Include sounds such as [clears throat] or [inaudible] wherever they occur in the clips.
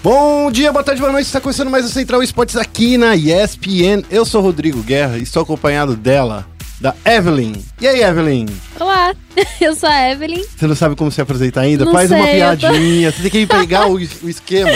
Bom dia, boa tarde, boa noite. Está começando mais o Central Esportes aqui na ESPN. Eu sou Rodrigo Guerra e estou acompanhado dela, da Evelyn. E aí, Evelyn? Olá, [laughs] eu sou a Evelyn. Você não sabe como se apresentar ainda? Não Faz uma sei, tô- piadinha. Você tem que pegar o, [laughs] o esquema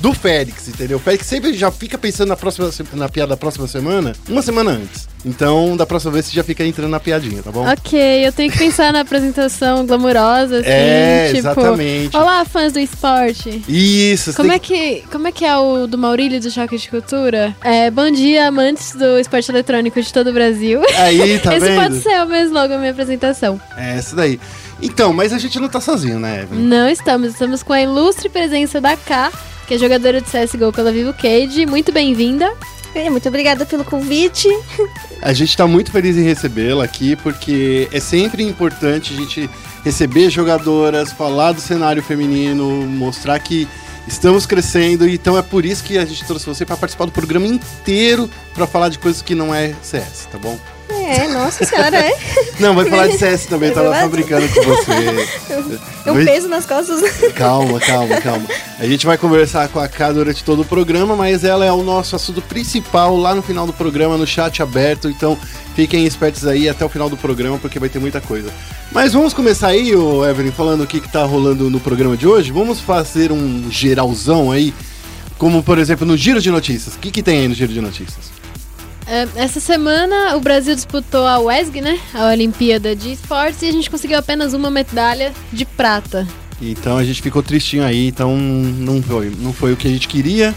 do Félix, entendeu? O Félix sempre já fica pensando na, próxima, na piada da próxima semana, uma semana antes. Então, da próxima vez você já fica entrando na piadinha, tá bom? Ok, eu tenho que pensar na apresentação glamurosa, assim, É, tipo... exatamente. Olá, fãs do esporte. Isso, Como é, que, como é que é o do Maurílio do Choque de Cultura? É, bom dia, amantes do esporte eletrônico de todo o Brasil. Aí, tá [laughs] Esse vendo? pode ser o meu slogan, a minha apresentação. É, isso daí. Então, mas a gente não tá sozinho, né, Evelyn? Não estamos, estamos com a ilustre presença da K, que é jogadora de CSGO pela Vivo Cage. Muito bem-vinda. Muito obrigada pelo convite. A gente tá muito feliz em recebê-la aqui, porque é sempre importante a gente receber jogadoras, falar do cenário feminino, mostrar que estamos crescendo, então é por isso que a gente trouxe você para participar do programa inteiro para falar de coisas que não é CS, tá bom? É, nossa senhora, é. [laughs] Não, vai falar de [laughs] CS também, É tava verdade? só brincando com você. É um Mas- peso nas costas. [laughs] Calma, calma, calma. A gente vai conversar com a K durante todo o programa, mas ela é o nosso assunto principal lá no final do programa, no chat aberto. Então fiquem espertos aí até o final do programa, porque vai ter muita coisa. Mas vamos começar aí, ô Evelyn, falando o que, que tá rolando no programa de hoje. Vamos fazer um geralzão aí, como por exemplo no Giro de Notícias. O que, que tem aí no Giro de Notícias? É, essa semana o Brasil disputou a WESG, né? A Olimpíada de Esportes, e a gente conseguiu apenas uma medalha de prata. Então a gente ficou tristinho aí, então não foi, não foi o que a gente queria.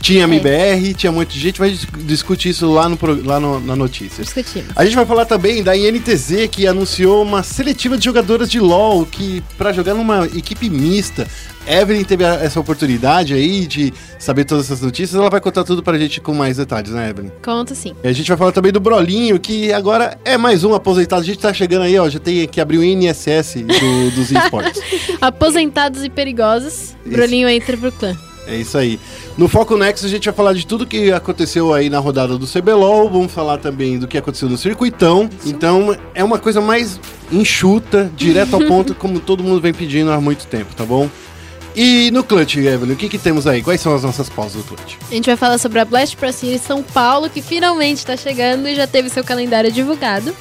Tinha MBR, tinha muita gente, vai dis- discutir isso lá, no, lá no, na notícia. Discutimos. A gente vai falar também da INTZ, que anunciou uma seletiva de jogadoras de LoL que para jogar numa equipe mista. Evelyn teve essa oportunidade aí de saber todas essas notícias, ela vai contar tudo pra gente com mais detalhes, né, Evelyn? Conta sim. E a gente vai falar também do Brolinho, que agora é mais um aposentado. A gente tá chegando aí, ó, já tem que abrir o INSS do, dos esportes. [laughs] Aposentados e perigosos, Bruninho entra pro clã. É isso aí. No Foco Next a gente vai falar de tudo que aconteceu aí na rodada do CBLOL, vamos falar também do que aconteceu no circuitão. Então é uma coisa mais enxuta, direto ao [laughs] ponto, como todo mundo vem pedindo há muito tempo, tá bom? E no Clutch, Evelyn, o que, que temos aí? Quais são as nossas pausas do Clutch? A gente vai falar sobre a Blast Pro Series São Paulo, que finalmente tá chegando e já teve seu calendário divulgado.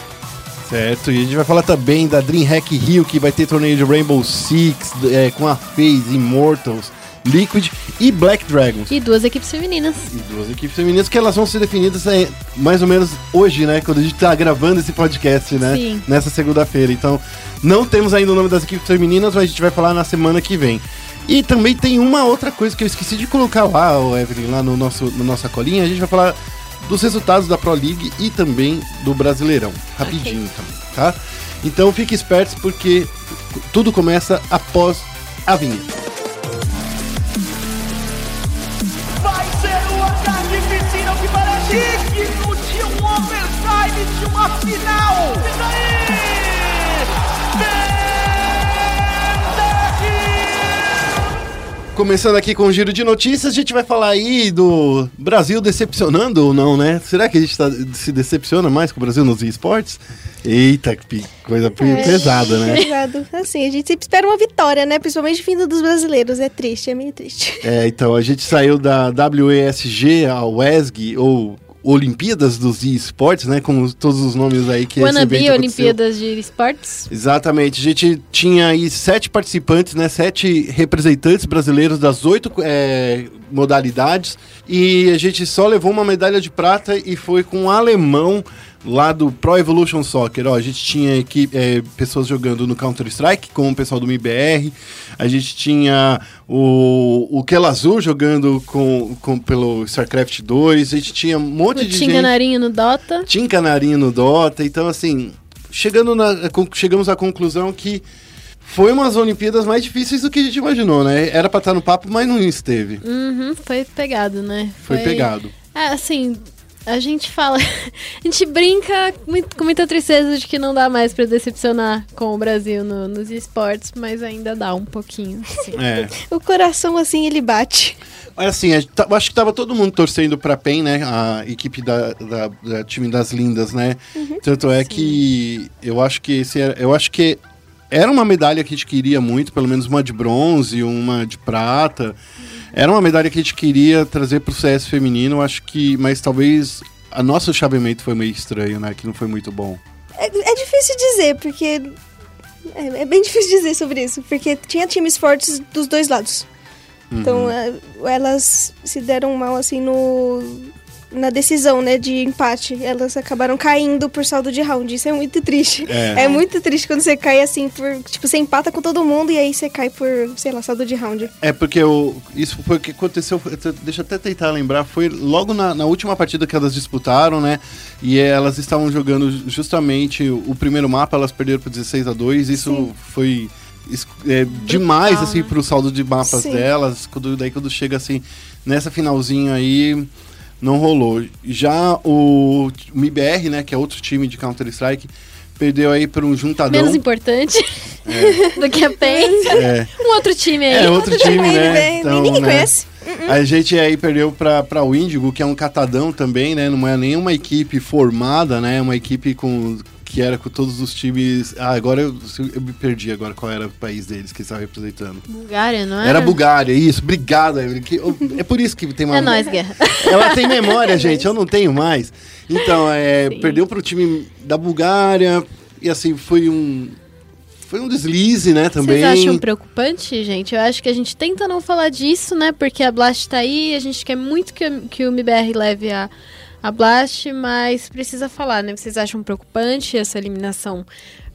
Certo, e a gente vai falar também da DreamHack Rio, que vai ter torneio de Rainbow Six, é, com a FaZe, Immortals, Liquid e Black Dragons. E duas equipes femininas. E duas equipes femininas que elas vão ser definidas é, mais ou menos hoje, né? Quando a gente tá gravando esse podcast, né? Sim. Nessa segunda-feira. Então, não temos ainda o nome das equipes femininas, mas a gente vai falar na semana que vem. E também tem uma outra coisa que eu esqueci de colocar lá, ô Evelyn, lá no nosso, no nossa colinha. A gente vai falar dos resultados da Pro League e também do Brasileirão. Rapidinho também, tá? Então fique espertos porque tudo começa após a vinheta. Uma final. E daí? Começando aqui com o giro de notícias, a gente vai falar aí do Brasil decepcionando ou não, né? Será que a gente tá- se decepciona mais com o Brasil nos esportes? Eita, que coisa É. pesada, né? Pesado. Assim, a gente sempre espera uma vitória, né? Principalmente vindo dos brasileiros. É triste, é meio triste. É, então, a gente saiu da WESG, a WESG, ou Olimpíadas dos esportes, né? Com todos os nomes aí que Wannabe. Olimpíadas de Esportes. Exatamente. A gente tinha aí sete participantes, né? Sete representantes brasileiros das oito é, modalidades. E a gente só levou uma medalha de prata e foi com um alemão lá do Pro Evolution Soccer. Ó, a gente tinha equipe, é, pessoas jogando no Counter-Strike, como o pessoal do MIBR. A gente tinha o, o Kel Azul jogando com, com, pelo StarCraft 2. A gente tinha um monte O de Tim gente. Canarinho no Dota. Tinha canarinho no Dota, então assim, chegando na, chegamos à conclusão que foi umas Olimpíadas mais difíceis do que a gente imaginou, né? Era pra estar no papo, mas não esteve. Uhum, foi pegado, né? Foi, pegado. É, assim, a gente fala. [laughs] a gente brinca muito- com muita tristeza de que não dá mais pra decepcionar com o Brasil no- nos esportes, mas ainda dá um pouquinho. sim. É. [laughs] O coração, assim, ele bate. Mas assim, tá- acho que tava todo mundo torcendo pra PEN, né? A equipe da, da, da time das lindas, né? Tanto é que eu acho que esse era, eu acho que era uma medalha que a gente queria muito, pelo menos uma de bronze, uma de prata. Era uma medalha que a gente queria trazer pro CS feminino, acho que, mas talvez a nosso chaveamento foi meio estranho, né? Que não foi muito bom. É, é difícil dizer, porque. É, é bem [laughs] difícil dizer sobre isso, porque tinha times fortes dos dois lados. Então, é, elas se deram mal, assim, no. Na decisão, né, de empate. Elas acabaram caindo por saldo de round. Isso é muito triste. É. É, muito triste quando você cai assim por. Tipo, você empata com todo mundo e aí você cai por, sei lá, saldo de round. É porque o, isso foi o que aconteceu. Deixa eu até tentar lembrar. Foi logo na, na última partida que elas disputaram, né? E elas estavam jogando justamente o primeiro mapa, elas perderam por 16 a 2 Isso Sim. foi é, demais, assim, né? pro saldo de mapas Sim. delas. Quando, daí quando chega assim, nessa finalzinho aí, não rolou. Já o MIBR, né? Que é outro time de Counter-Strike, perdeu aí por um juntadão. Menos importante [laughs] do que a PEN. É. Um outro time aí. É, outro time, Bem, né? bem, Então, ninguém né? conhece. A gente aí perdeu pra, pra o Índigo, que é um catadão também, né? Não é nenhuma equipe formada, né? Uma equipe com que era com todos os times. Ah, agora eu, eu me perdi agora qual era o país deles que estava representando. Bulgária, não é? Era Bulgária, isso. Obrigado, Evelyn. que- É por isso que tem uma. É nóis, Guerra. [laughs] Ela tem memória, gente, eu não tenho mais. Então, é, Sim. perdeu pro time da Bulgária e assim, foi um. Foi um deslize, né, também. Vocês acham preocupante, gente? Eu acho que a gente tenta não falar disso, né? Porque a Blast tá aí, a gente quer muito que, o- que o MBR leve a, a Blast, mas precisa falar, né? Vocês acham preocupante essa eliminação,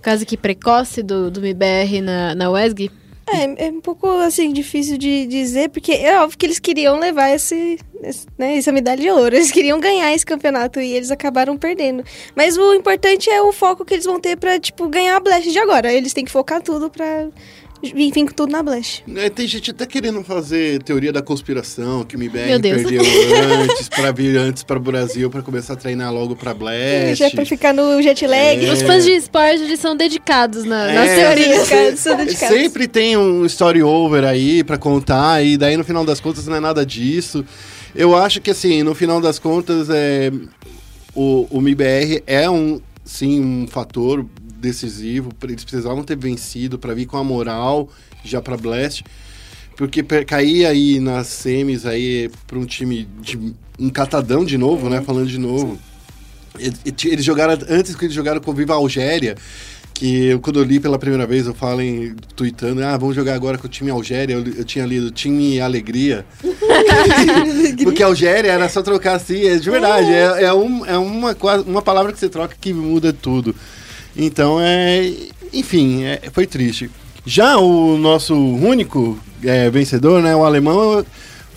quase que precoce do, do MBR na, na WESG? É, é um pouco assim difícil de dizer, porque é óbvio que eles queriam levar esse, esse- né, essa medalha de ouro. Eles queriam ganhar esse campeonato e eles acabaram perdendo. Mas o importante é o foco que eles vão ter pra, tipo, ganhar a Blast de agora. Eles têm que focar tudo pra vir com tudo na Blast. É, tem gente até querendo fazer teoria da conspiração, que o MBR perdeu antes, pra vir antes para o Brasil, pra começar a treinar logo pra Blast. Já é pra ficar no jet lag. É. Os fãs de esporte eles são dedicados na- nas É, teorias. dedicados, são dedicados. Sempre tem um story over aí pra contar, e daí no final das contas não é nada disso. Eu acho que assim, no final das contas, é, o, o MIBR é um, sim, um fator decisivo. Eles precisavam ter vencido pra vir com a moral já pra Blast. Porque cair aí nas semis aí pra um time de um catadão de novo, né? Falando de novo. Eles jogaram, antes que eles jogaram com o Viva Algéria, que eu, quando eu li pela primeira vez, eu falo em tweetando, ah, vamos jogar agora com o time Algéria, eu, eu tinha lido time Alegria. [laughs] Porque Algéria era só trocar assim, é de verdade, é, é, um, é uma, uma palavra que você troca que muda tudo. Então, é, enfim, é- foi triste. Já o nosso único é, vencedor, né, o alemão,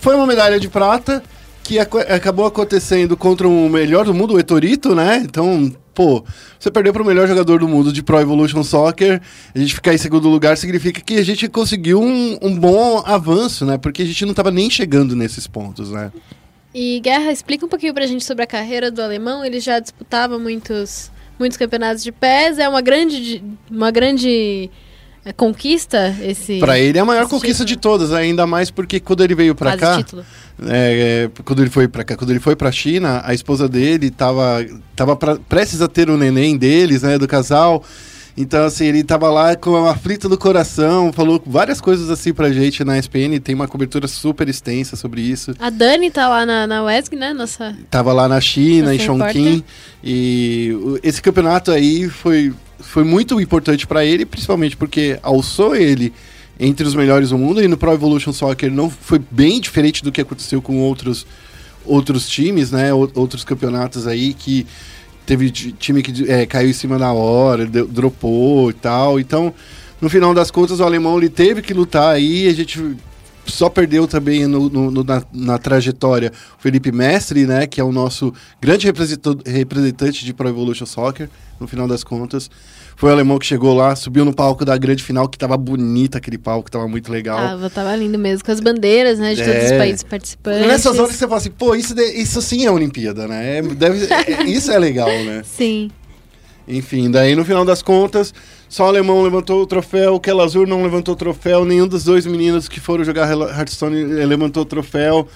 foi uma medalha de prata que aco- acabou acontecendo contra o melhor do mundo, o Etorito, né? Então, pô, você perdeu para o melhor jogador do mundo de Pro Evolution Soccer, a gente ficar em segundo lugar significa que a gente conseguiu um, um bom avanço, né? Porque a gente não estava nem chegando nesses pontos, né? E Guerra, explica um pouquinho pra gente sobre a carreira do alemão. Ele já disputava muitos, muitos campeonatos de pés. É uma grande, uma grande é, conquista esse. Para ele é a maior conquista título. de todas, ainda mais porque quando ele veio para cá. É, é, quando ele foi para cá, quando ele foi para China, a esposa dele tava tava pra, prestes a ter o neném deles, né, do casal. Então assim, ele tava lá com a aflita do coração, falou várias coisas assim pra gente na SPN, tem uma cobertura super extensa sobre isso. A Dani tá lá na, na WESG, né? Nossa. Tava lá na China, em Nossa Chongqing, e esse campeonato aí foi, foi muito importante para ele, principalmente porque alçou ele entre os melhores do mundo, e no Pro Evolution Soccer não foi bem diferente do que aconteceu com outros, outros times, né, ou- outros campeonatos aí que teve ti- time que é, caiu em cima da hora, dropou e tal, então no final das contas o alemão ele teve que lutar aí, a gente só perdeu também no- no- na, na trajetória o Felipe Mestre, né, que é o nosso grande representante de Pro Evolution Soccer, no final das contas. Foi o alemão que chegou lá, subiu no palco da grande final, que tava bonita aquele palco, tava muito legal. Ah, tava lindo mesmo, com as bandeiras, né? De todos os É. países participantes. Nessas horas você fala assim, pô, isso, de- isso sim é Olimpíada, né? É- deve- é- isso é legal, né? [laughs] Sim. Enfim, daí no final das contas, só o alemão levantou o troféu, o Kelazur não levantou o troféu, nenhum dos dois meninos que foram jogar Hearthstone levantou o troféu.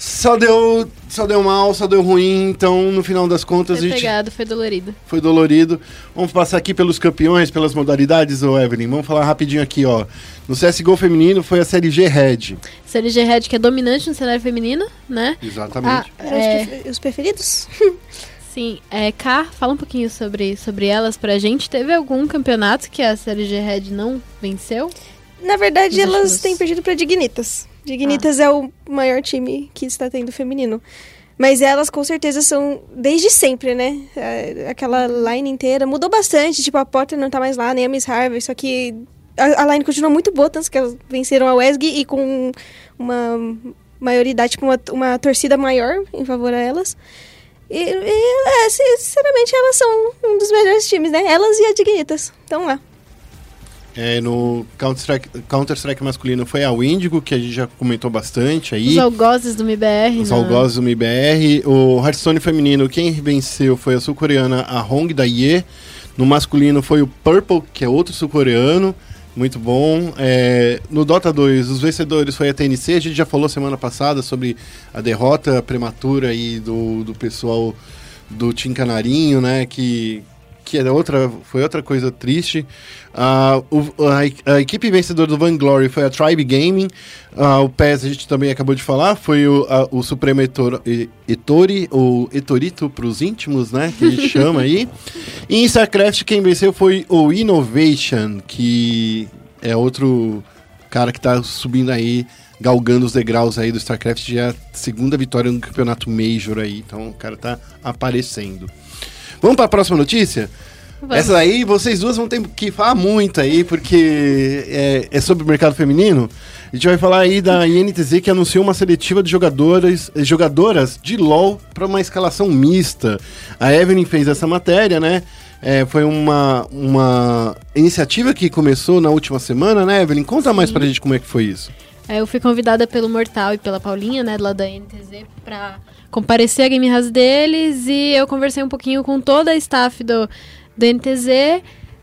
Só deu, só deu mal, só deu ruim, então no final das contas Foi a gente pegado, foi dolorido. foi dolorido. Vamos passar aqui pelos campeões, pelas modalidades, ô Evelyn. Vamos falar rapidinho aqui, ó. No CSGO feminino foi a série G Red. CLG Red, que é dominante no cenário feminino, né? Exatamente. Ah, Eram é, os, prefe- os preferidos? [laughs] sim. É, Cá, fala um pouquinho sobre, sobre elas pra gente. Teve algum campeonato que a CLG Red não venceu? Na verdade, Nos elas últimos- têm perdido pra Dignitas. Dignitas é o maior time que está tendo feminino. Mas elas com certeza são desde sempre, né? É, Aquela line inteira mudou bastante. Tipo, a Potter não tá mais lá, nem a Miss Harvey. Só que a, a line continua muito boa, tanto que elas venceram a WESG e com uma maioridade, tipo, uma, uma torcida maior em favor a elas. E, e, é, sinceramente, elas são um dos melhores times, né? Elas e a Dignitas. Então lá. É, no Counter-Strike Counter-Strike masculino foi a Windigo, que a gente já comentou bastante aí. Os algozes do MBR. Os na- algozes do MIBR. O Hearthstone feminino, quem venceu foi a sul-coreana a Hong da Ye. No masculino foi o Purple, que é outro sul-coreano. Muito bom. É, no Dota 2, os vencedores foi a TNC. A gente já falou semana passada sobre a derrota prematura aí do, do pessoal do Tim Canarinho, né? Que, que era outra, foi outra coisa triste. Ah, o- a, a equipe vencedora do Vainglory foi a Tribe Gaming. Ah, o PES a gente também acabou de falar, foi o, a- o Supremo Etor, Etori, ou Etorito para os íntimos, né? Que a gente chama aí. [laughs] E em StarCraft quem venceu foi o Innovation, que é outro cara que tá subindo aí, galgando os degraus aí do StarCraft, já é a segunda vitória no campeonato Major aí. Então o cara tá aparecendo. Vamos para a próxima notícia? Vamos. Essa daí vocês duas vão ter que falar muito aí, porque é, é sobre o mercado feminino. A gente vai falar aí da INTZ que anunciou uma seletiva de jogadoras, jogadoras de LoL para uma escalação mista. A Evelyn fez essa matéria, né? É, foi uma, uma iniciativa que começou na última semana, né, Evelyn? Conta mais pra gente como é que foi isso. É, Eu fui convidada pelo Mortal e pela Paulinha, né, lá da NTZ, pra comparecer à Game House deles e eu conversei um pouquinho com toda a staff do, do NTZ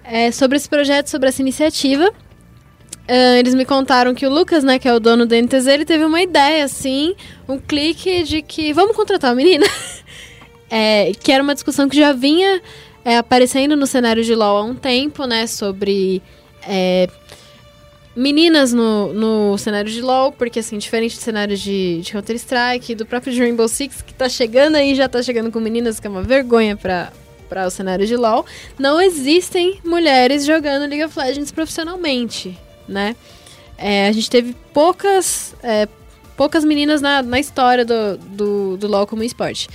é, sobre esse projeto, sobre essa iniciativa. Ah, eles me contaram que o Lucas, né, que é o dono do NTZ, ele teve uma ideia, assim, um clique de que vamos contratar uma menina. [laughs] É, que era uma discussão que já vinha é, aparecendo no cenário de LoL há um tempo, né, sobre é, meninas no, no cenário de LoL, porque assim, diferente do cenário de, de Counter-Strike, do próprio Rainbow Six, que tá chegando aí, já tá chegando com meninas, que é uma vergonha pra, pra o cenário de LoL, não existem mulheres jogando League of Legends profissionalmente, né? É, a gente teve poucas, é, poucas meninas na, na história do, do, do LoL como esporte.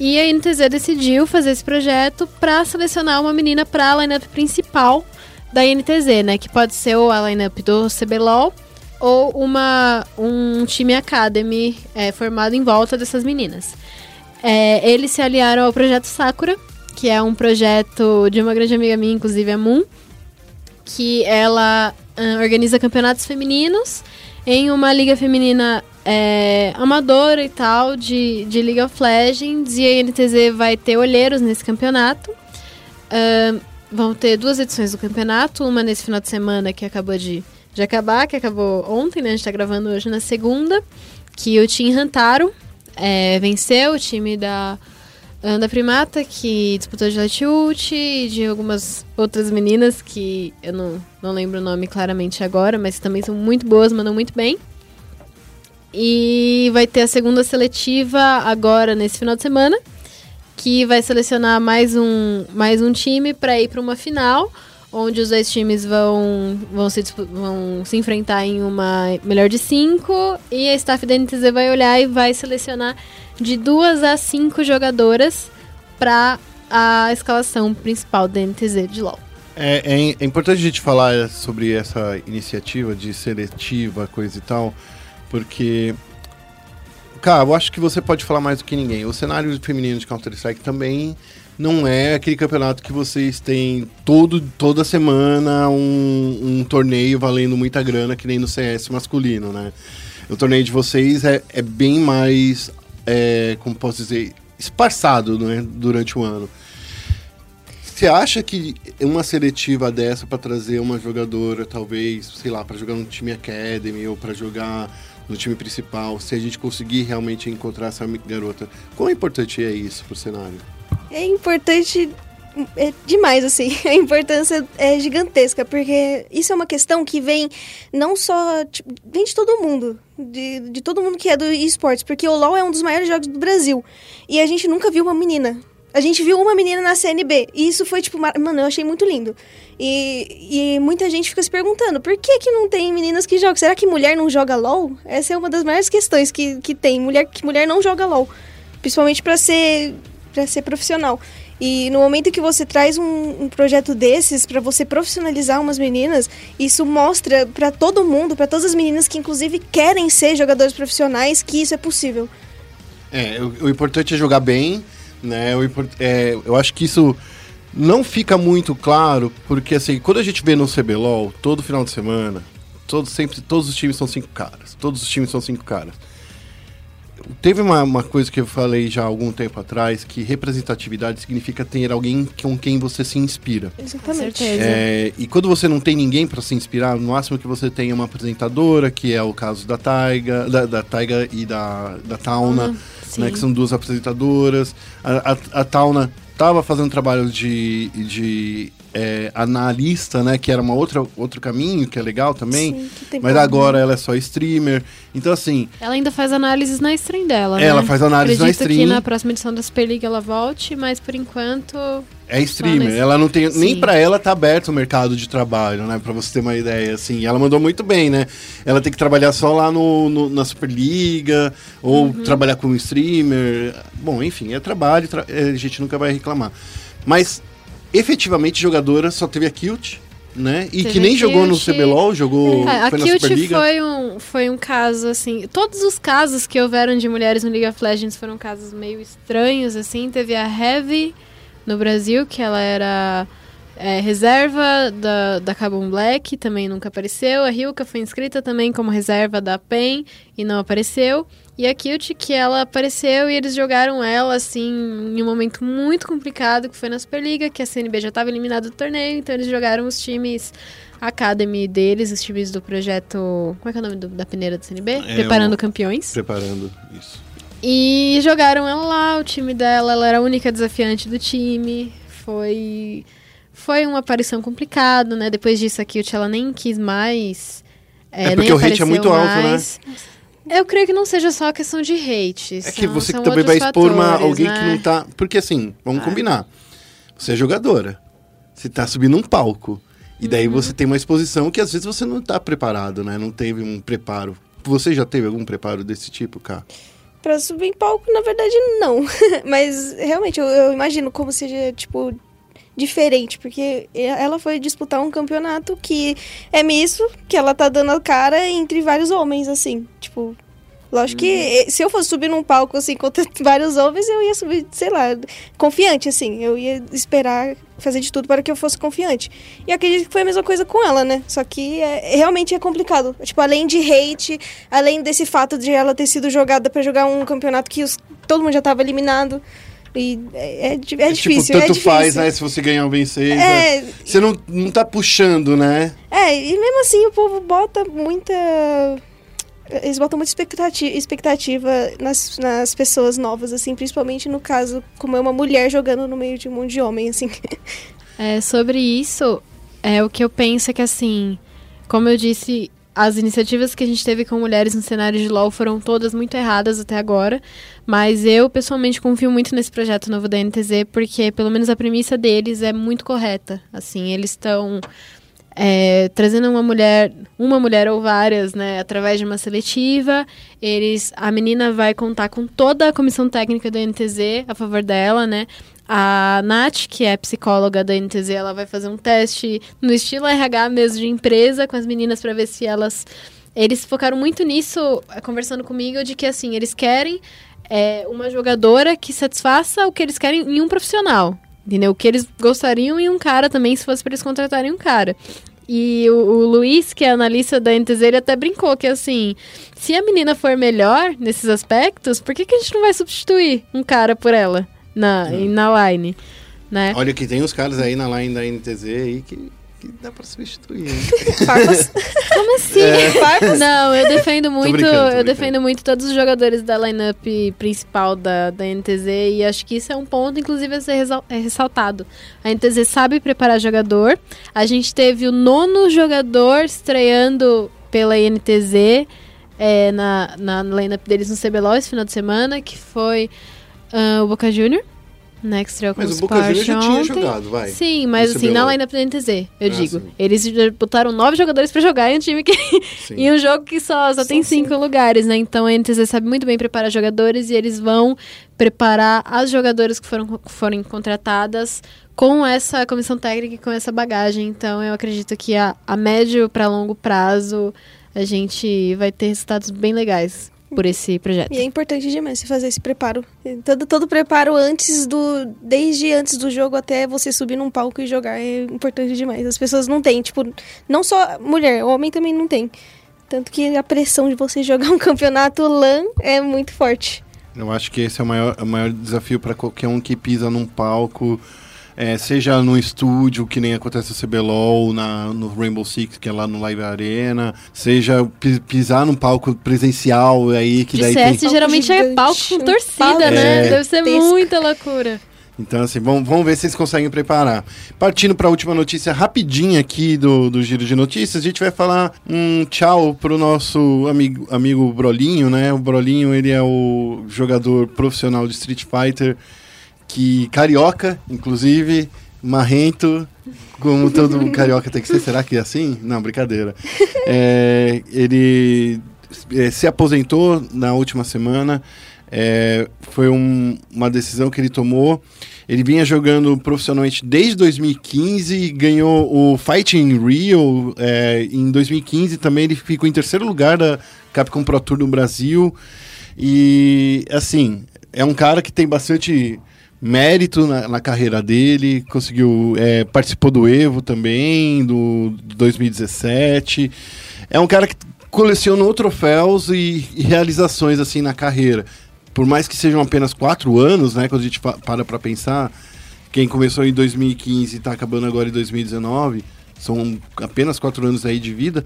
E a NTZ decidiu fazer esse projeto pra selecionar uma menina pra lineup principal da NTZ, né? Que pode ser ou a lineup do CBLOL ou uma, um time Academy é, formado em volta dessas meninas. É, eles se aliaram ao projeto Sakura, que é um projeto de uma grande amiga minha, inclusive a Moon, que ela ah, organiza campeonatos femininos em uma liga feminina é, amadora e tal, de, de League of Legends, e a NTZ vai ter olheiros nesse campeonato. Ahn, vão ter duas edições do campeonato, uma nesse final de semana que acabou de, de acabar, que acabou ontem, né? A gente tá gravando hoje na segunda, que o Team Hantaro é, venceu o time da Anda Primata, que disputou de Ult, e de algumas outras meninas que eu não, não lembro o nome claramente agora, mas também são muito boas, mandam muito bem. E vai ter a segunda seletiva agora nesse final de semana, que vai selecionar mais um, mais um time para ir para uma final, onde os dois times vão, vão, se, vão se enfrentar em uma melhor de cinco, e a staff da NTZ vai olhar e vai selecionar de duas a cinco jogadoras para a escalação principal da NTZ de LoL. É, é- é importante a gente falar sobre essa iniciativa de seletiva, coisa e tal, porque. Cara, eu acho que você pode falar mais do que ninguém. O cenário feminino de Counter-Strike também não é aquele campeonato que vocês têm todo, toda semana um, um torneio valendo muita grana, que nem no CS masculino, né? O torneio de vocês é, é bem mais, é, como posso dizer, esparçado né, durante o ano. Você acha que uma seletiva dessa para trazer uma jogadora, talvez, sei lá, para jogar no time Academy ou para jogar no time principal, se a gente conseguir realmente encontrar essa garota. Quão importante é isso pro cenário? É importante é demais, assim. [laughs] A importância é gigantesca, porque isso é uma questão que vem não só. Tipo, vem de todo mundo. De, de todo mundo que é do esportes, porque o LoL é um dos maiores jogos do Brasil. E a gente nunca viu uma menina. A gente viu uma menina na CNB. E isso foi, tipo, mano, eu achei muito lindo. E, e muita gente fica se perguntando, por que que não tem meninas que jogam? Será que mulher não joga LoL? Essa é uma das maiores questões que, que tem. Mulher, que mulher não joga LoL. Principalmente para ser, pra ser profissional. E no momento que você traz um, um projeto desses para você profissionalizar umas meninas, isso mostra para todo mundo, para todas as meninas que inclusive querem ser jogadores profissionais, que isso é possível. É, o, o importante é jogar bem, né? O, é, eu acho que isso não fica muito claro, porque assim, quando a gente vê no CBLOL, todo final de semana, todo, sempre, todos os times são cinco caras. Todos os times são cinco caras. Teve uma, uma, coisa que eu falei já há algum tempo atrás, que representatividade significa ter alguém com quem você se inspira. Exatamente. É, e quando você não tem ninguém para se inspirar, no máximo que você tem é uma apresentadora, que é o caso da Taiga, da, da Taiga e da, da Tauna, uhum, né, que são duas apresentadoras. A, a, a Tauna estava fazendo trabalho de, de é, analista, né? Que era uma outra, outro caminho, que é legal também. Sim, mas agora ela é só streamer. Então, assim. Ela ainda faz análises na stream dela. Ela né? faz análise Acredito na stream. que na próxima edição da Super League ela volte, mas por enquanto. É streamer. Ela não tem. Sim. Nem para ela tá aberto o mercado de trabalho, né? Pra você ter uma ideia. Assim, ela mandou muito bem, né? Ela tem que trabalhar só lá no, no na Superliga, ou uhum. trabalhar como streamer. Bom, enfim, é trabalho, tra a gente nunca vai reclamar. Mas efetivamente jogadora só teve a Kilt, né? E teve que nem jogou no CBLOL, jogou é, foi a Kilt foi um, foi um caso, assim... Todos os casos que houveram de mulheres no League of Legends foram casos meio estranhos, assim. Teve a Heavy no Brasil, que ela era... É, reserva da, da Cabum Black também nunca apareceu. A Ryuka foi inscrita também como reserva da PEN e não apareceu. E a Kilt, que ela apareceu e eles jogaram ela, assim, em um momento muito complicado, que foi na Superliga, que a CNB já estava eliminada do torneio, então eles jogaram os times Academy deles, os times do projeto. Como é que é o nome do, da peneira da CNB? É Preparando o... Campeões. Preparando, isso. E jogaram ela lá, o time dela, ela era a única desafiante do time. Foi. Foi uma aparição complicada, né? Depois disso, a Kilt, ela nem quis mais. É, é porque o hate é muito mais. alto, né? Eu creio que não seja só questão de hate. É que você também vai expor uma, alguém né? que não tá. Porque assim, vamos ah. combinar. Você é jogadora. Você tá subindo um palco. E daí uhum. você tem uma exposição que às vezes você não tá preparado, né? Não teve um preparo. Você já teve algum preparo desse tipo, cá? Pra subir em palco, na verdade, não. [laughs] Mas realmente, eu, eu imagino como seja, tipo, diferente, porque ela foi disputar um campeonato que é misto, que ela tá dando a cara entre vários homens, assim, tipo. Lógico que uhum. se eu fosse subir num palco assim contra [laughs] vários homens, eu ia subir, sei lá, confiante, assim. Eu ia esperar fazer de tudo para que eu fosse confiante. E acredito que foi a mesma coisa com ela, né? Só que é, realmente é complicado. Tipo, além de hate, além desse fato de ela ter sido jogada para jogar um campeonato que os, todo mundo já estava eliminado. E é, é, é, é tipo, difícil. Tipo, tanto é faz, né? Se você ganhar ou vencer. É... Né? Você não, não tá puxando, né? É, e mesmo assim o povo bota muita. Eles botam muita expectativa, expectativa nas, nas pessoas novas, assim, principalmente no caso, como é uma mulher jogando no meio de um monte de homem, assim. [laughs] É, sobre isso, é o que eu penso é que, assim, como eu disse, as iniciativas que a gente teve com mulheres no cenário de LoL foram todas muito erradas até agora, mas eu pessoalmente confio muito nesse projeto novo da NTZ porque pelo menos a premissa deles é muito correta. Assim, eles estão é, trazendo uma mulher, uma mulher ou várias, né, através de uma seletiva. Eles, a menina vai contar com toda a comissão técnica da NTZ a favor dela, né? A Nath, que é psicóloga da NTZ, ela vai fazer um teste no estilo RH mesmo de empresa com as meninas para ver se elas. Eles focaram muito nisso, eh, conversando comigo, de que assim, eles querem é, uma jogadora que satisfaça o que eles querem em um profissional. Entendeu? O que eles gostariam em um cara também, se fosse para eles contratarem um cara. E o, o, Luiz, que é analista da NTZ, ele até brincou que assim, se a menina for melhor nesses aspectos, por que, que a gente não vai substituir um cara por ela? na, hum. na line, né? Olha que tem os caras aí na line da NTZ aí que que dá pra substituir. [laughs] Farpas. Como assim? Farpas. Não, eu defendo muito, brincando, tô eu brincando. defendo muito todos os jogadores da lineup principal da, da NTZ e acho que isso é um ponto, inclusive, a ser é ressaltado. A NTZ sabe preparar jogador. A gente teve o nono jogador estreando pela NTZ é, na, na lineup deles no CBLOL esse final de semana, que foi ah, o Boca Junior, né, que estreou com Mas o Boca Juniors já tinha ontem. jogado, vai. Sim, mas assim, na lineup da NTZ, eu Ah, digo. sim. Eles botaram nove jogadores pra jogar em um time que Sim. [laughs] em um jogo que só, só tem cinco lugares, né? Então a NTZ sabe muito bem preparar jogadores e eles vão preparar as jogadoras que foram, foram contratadas com essa comissão técnica e com essa bagagem. Então eu acredito que a, a médio para longo prazo a gente vai ter resultados bem legais por esse projeto. E é importante demais você fazer esse preparo. Todo, todo preparo antes do. Desde antes do jogo até você subir num palco e jogar é importante demais. As pessoas não têm, tipo, não só mulher, homem também não tem. Tanto que a pressão de você [laughs] jogar um campeonato LAN é muito forte. Eu acho que esse é o maior, o maior desafio para qualquer um que pisa num palco, é, seja no estúdio, que nem acontece no CBLOL, na, no Rainbow Six, que é lá no Live Arena, seja pi- pisar num palco presencial aí, que De daí CS tem... geralmente é Gigante, palco com torcida, palco né? É. Deve ser muita loucura. Então, assim, vamos, vamos ver se eles conseguem preparar. Partindo para a última notícia rapidinha aqui do, do Giro de Notícias, a gente vai falar um tchau pro nosso amigo, amigo Brolinho, né? O Brolinho, ele é o jogador profissional de Street Fighter, que carioca, inclusive, marrento, como todo [laughs] carioca tem que ser. Será que é assim? Não, brincadeira. É, ele é, se aposentou na última semana. É, foi um- uma decisão que ele tomou. Ele vinha jogando profissionalmente desde 2015, ganhou o Fighting Rio. é, em 2015 também ele ficou em terceiro lugar da Capcom Pro Tour no Brasil. E, assim, é um cara que tem bastante mérito na, na carreira dele. Conseguiu, é, participou do Evo também, do, do 2017. É um cara que colecionou troféus e, e realizações assim na carreira. Por mais que sejam apenas quatro anos, né? Quando a gente para pra pensar, quem começou em 2015 e tá acabando agora em 2019, são apenas quatro anos aí de vida.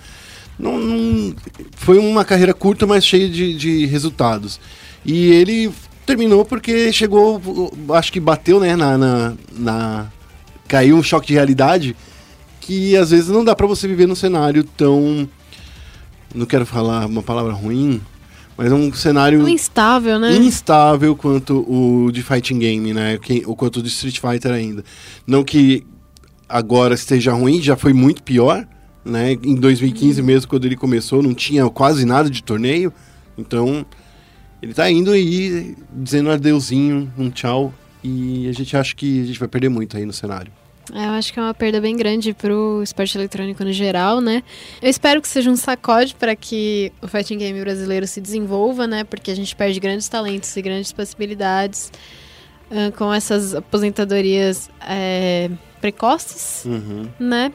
Não, não- foi uma carreira curta, mas cheia de, de resultados. E ele terminou porque chegou, acho que bateu, né, na, na, na- caiu um choque de realidade que às vezes não dá pra você viver num cenário tão não quero falar uma palavra ruim, mas é um cenário Um instável, né? instável quanto o de fighting game, né? Ou quanto o de Street Fighter ainda. Não que agora esteja ruim, já foi muito pior, né? Em 2015 mesmo, quando ele começou, não tinha quase nada de torneio. Então, ele tá indo aí, dizendo adeuzinho, um tchau. E a gente acha que a gente vai perder muito aí no cenário. É, eu acho que é uma perda bem grande pro esporte eletrônico no geral, né? Eu espero que seja um sacode para que o fighting game brasileiro se desenvolva, né? Porque a gente perde grandes talentos e grandes possibilidades ah, com essas aposentadorias é, precoces, Uhum. né?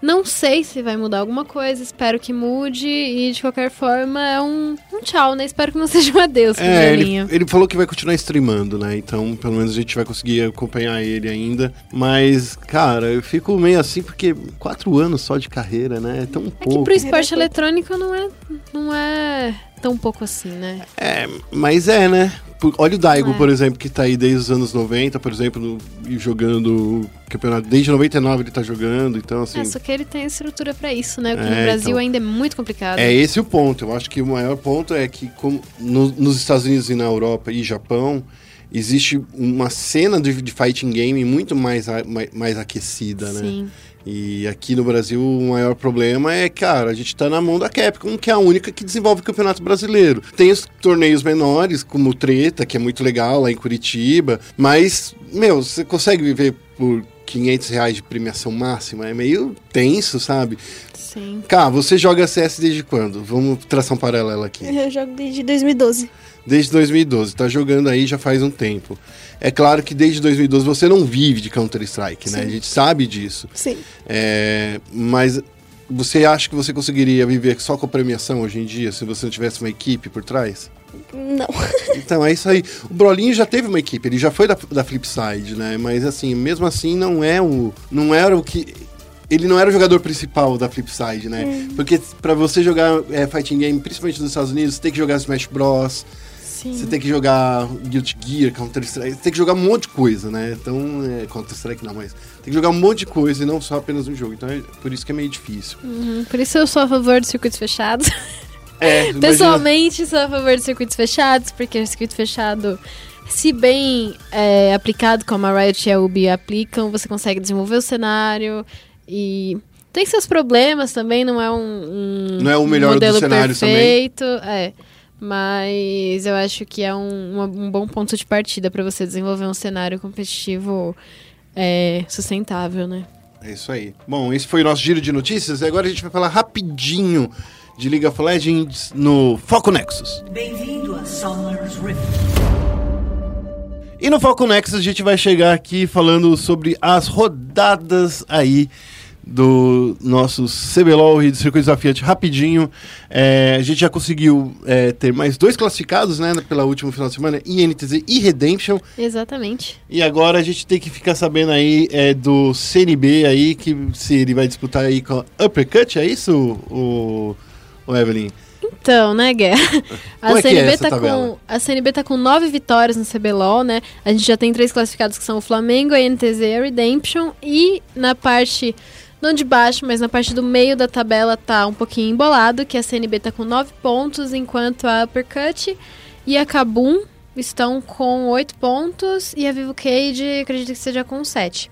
Não sei se vai mudar alguma coisa, espero que mude e de qualquer forma é um, um tchau, né? Espero que não [laughs] seja um adeus pro É, ele, ele falou que vai continuar streamando, né? Então, pelo menos a gente vai conseguir acompanhar ele ainda. Mas, cara, eu fico meio assim porque quatro anos só de carreira, né? É tão É que pouco. pro esporte eletrônico não é, não é tão pouco assim, né? É, mas é, né? Olha o Daigo, É. por exemplo, que tá aí desde os anos 90, por exemplo, e jogando campeonato. Desde 99 ele tá jogando, então assim. É, só que ele tem estrutura pra isso, né? Porque É, no Brasil então. ainda é muito complicado. É esse o ponto. Eu acho que o maior ponto é que como no- nos Estados Unidos e na Europa e Japão existe uma cena de, de fighting game muito mais, a- mai- mais aquecida, né? E aqui no Brasil o maior problema é, cara, a gente tá na mão da Capcom, que é a única que desenvolve o campeonato brasileiro. Tem os torneios menores, como o Treta, que é muito legal lá em Curitiba, mas, meu, você consegue viver por 500 reais de premiação máxima? É meio tenso, sabe? Sim. Cá, você joga CS desde quando? Vamos traçar um paralelo aqui. Eu jogo desde 2012. Desde 2012, tá jogando aí já faz um tempo. É claro que desde 2012 você não vive de Counter-Strike, né? A gente sabe disso. Sim. É, mas você acha que você conseguiria viver só com a premiação hoje em dia, se você não tivesse uma equipe por trás? Não. [laughs] Então é isso aí. O Brolinho já teve uma equipe, ele já foi da, da Flipside, né? Mas assim, mesmo assim não é o. Não era o que. ele não era o jogador principal da Flipside, né? Porque pra você jogar é, fighting game, principalmente nos Estados Unidos, você tem que jogar Smash Bros. Sim. Você tem que jogar Guilty Gear, Counter-Strike, você tem que jogar um monte de coisa, né? Então, é, Counter-Strike não, mas tem que jogar um monte de coisa e não só apenas um jogo. Então, é por isso que é meio difícil. Uhum, Por isso eu sou a favor dos circuitos fechados. [laughs] É, [laughs] imagina- Pessoalmente, sou a favor de circuitos fechados, porque o circuito fechado, se bem é, aplicado como a Riot e a Ubi aplicam, você consegue desenvolver o cenário e tem seus problemas também, não é um, um Não é o melhor modelo dos cenários também. perfeito, é. Mas eu acho que é um, uma- um bom ponto de partida para você desenvolver um cenário competitivo é, sustentável, né? É isso aí. Bom, esse foi o nosso giro de notícias. E agora a gente vai falar rapidinho de League of Legends no Foco Nexus. Bem-vindo a Summer's Rift. E no Foco Nexus a gente vai chegar aqui falando sobre as rodadas aí do nosso CBLOL e do Circuito Desafiante rapidinho. É, a gente já conseguiu é, ter mais dois classificados, né, pela última final de semana, INTZ e Redemption. Exatamente. E agora a gente tem que ficar sabendo aí é, do CNB aí, que se ele vai disputar aí com a Uppercut, é isso, o, o Evelyn? Então, né, Guerra? [laughs] A Como é é CNB, tá tabela? com, a CNB tá com nove vitórias no CBLOL, né? A gente já tem três classificados que são o Flamengo, a NTZ e a Redemption. E na parte, não de baixo, mas na parte do meio da tabela tá um pouquinho embolado, que a CNB tá com nove pontos, enquanto a Uppercut e a Kabum estão com oito pontos e a Vivo Cage acredito que seja com sete.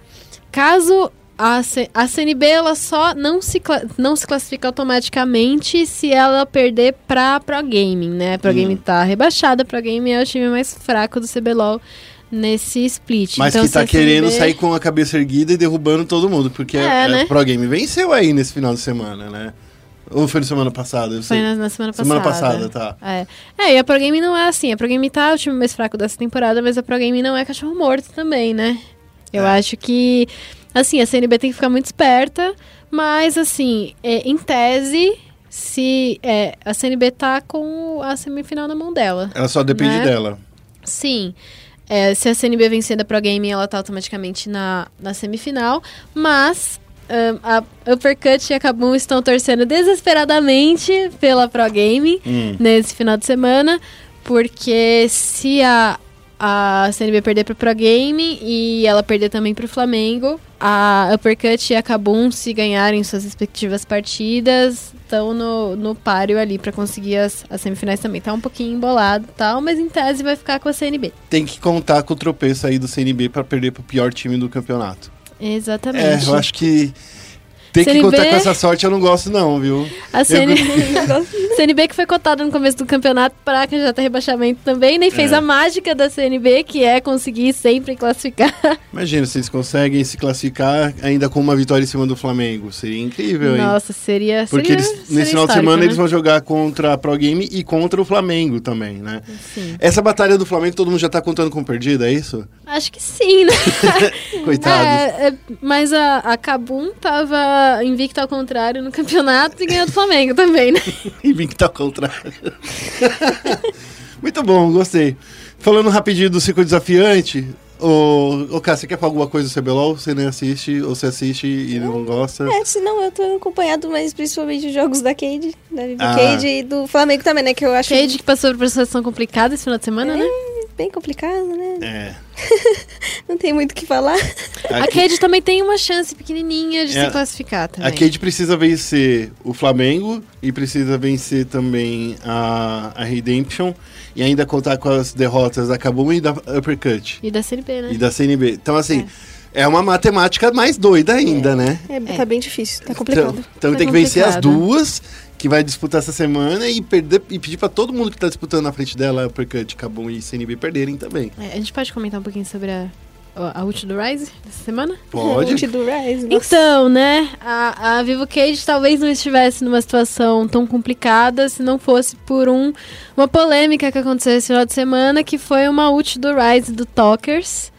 Caso a, C- a CNB ela só não se, não se classifica automaticamente se ela perder pra Pro Gaming, né? Pro Hum. Gaming tá rebaixada, Pro Gaming é o time mais fraco do CBLOL nesse split. Mas Então, que tá querendo sair com a cabeça erguida e derrubando todo mundo, porque É, a, a né? Pro Game venceu aí nesse final de semana, né? Ou foi na semana passada? Foi na, na semana passada. Semana passada, tá. É. é, e a Pro Game não é assim. A Pro Game tá o time mais fraco dessa temporada, mas a Pro Game não é cachorro morto também, né? Eu É. acho que, assim, a CNB tem que ficar muito esperta, mas, assim, é, em tese, se é, a CNB tá com a semifinal na mão dela. Ela só depende Né? dela. Sim. É, se a CNB vencer da Pro Game, ela tá automaticamente na, na semifinal. Mas ahn, a Uppercut e a Kabum estão torcendo desesperadamente pela Pro Game Hum. nesse final de semana. Porque se a, a CNB perder pro Pro Game e ela perder também pro Flamengo, a Uppercut e a Kabum, se ganharem suas respectivas partidas, estão no, no páreo ali pra conseguir as, as semifinais também. Tá um pouquinho embolado e tal, mas em tese vai ficar com a CNB. Tem que contar com o tropeço aí do CNB pra perder pro pior time do campeonato. Exatamente. É, eu acho que tem que CNB contar com essa sorte, eu não gosto não, viu? A CN... Negócio- CNB que foi cotada no começo do campeonato para candidato a rebaixamento também, nem fez É. a mágica da CNB, que é conseguir sempre classificar. [laughs] Imagina, se eles conseguem se classificar ainda com uma vitória em cima do Flamengo. Seria incrível, hein? Nossa, seria. Porque seria, eles, seria nesse final de semana né? eles vão jogar contra a Pro Game e contra o Flamengo também, né? Sim. Essa batalha do Flamengo todo mundo já tá contando como perdida, é isso? Acho que sim, né? [laughs] Coitados. [laughs] É, é, mas a, a Kabum tava invicta ao contrário no campeonato e ganhou do Flamengo também, né? [laughs] Tá ao contrário. [laughs] Muito bom, gostei. Falando rapidinho do ciclo desafiante, ô, ô Cá, você quer falar alguma coisa do CBLOL? Você nem assiste, ou você assiste e não gosta? É, senão eu tô acompanhado, mas principalmente os jogos da Cade, da Vivo Ah. Cade e do Flamengo também, né? Que eu acho Cade que passou por uma situação complicada esse final de semana, né? Bem complicado, né? É. [laughs] Não tem muito o que falar. A Cade também tem uma chance pequenininha de É. se classificar também. A Cade precisa vencer o Flamengo e precisa vencer também a, a Redemption e ainda contar com as derrotas da Kabum e da Uppercut E da CNB, né? e da CNB. Então, assim, é, uma matemática mais doida ainda, né? É, Tá bem difícil, tá complicado. Então, então Tá tem que vencer as complicado. duas, que vai disputar essa semana, e perder e pedir pra todo mundo que tá disputando na frente dela, Uppercut, Kabum e CNB perderem também. É, a gente pode comentar um pouquinho sobre a, a ult do Rise dessa semana? Pode. [laughs] Ult do Rise, nossa. Então, né, a, a Vivo Cage talvez não estivesse numa situação tão complicada se não fosse por um, uma polêmica que aconteceu esse final de semana, que foi uma ult do Rise do Talkers,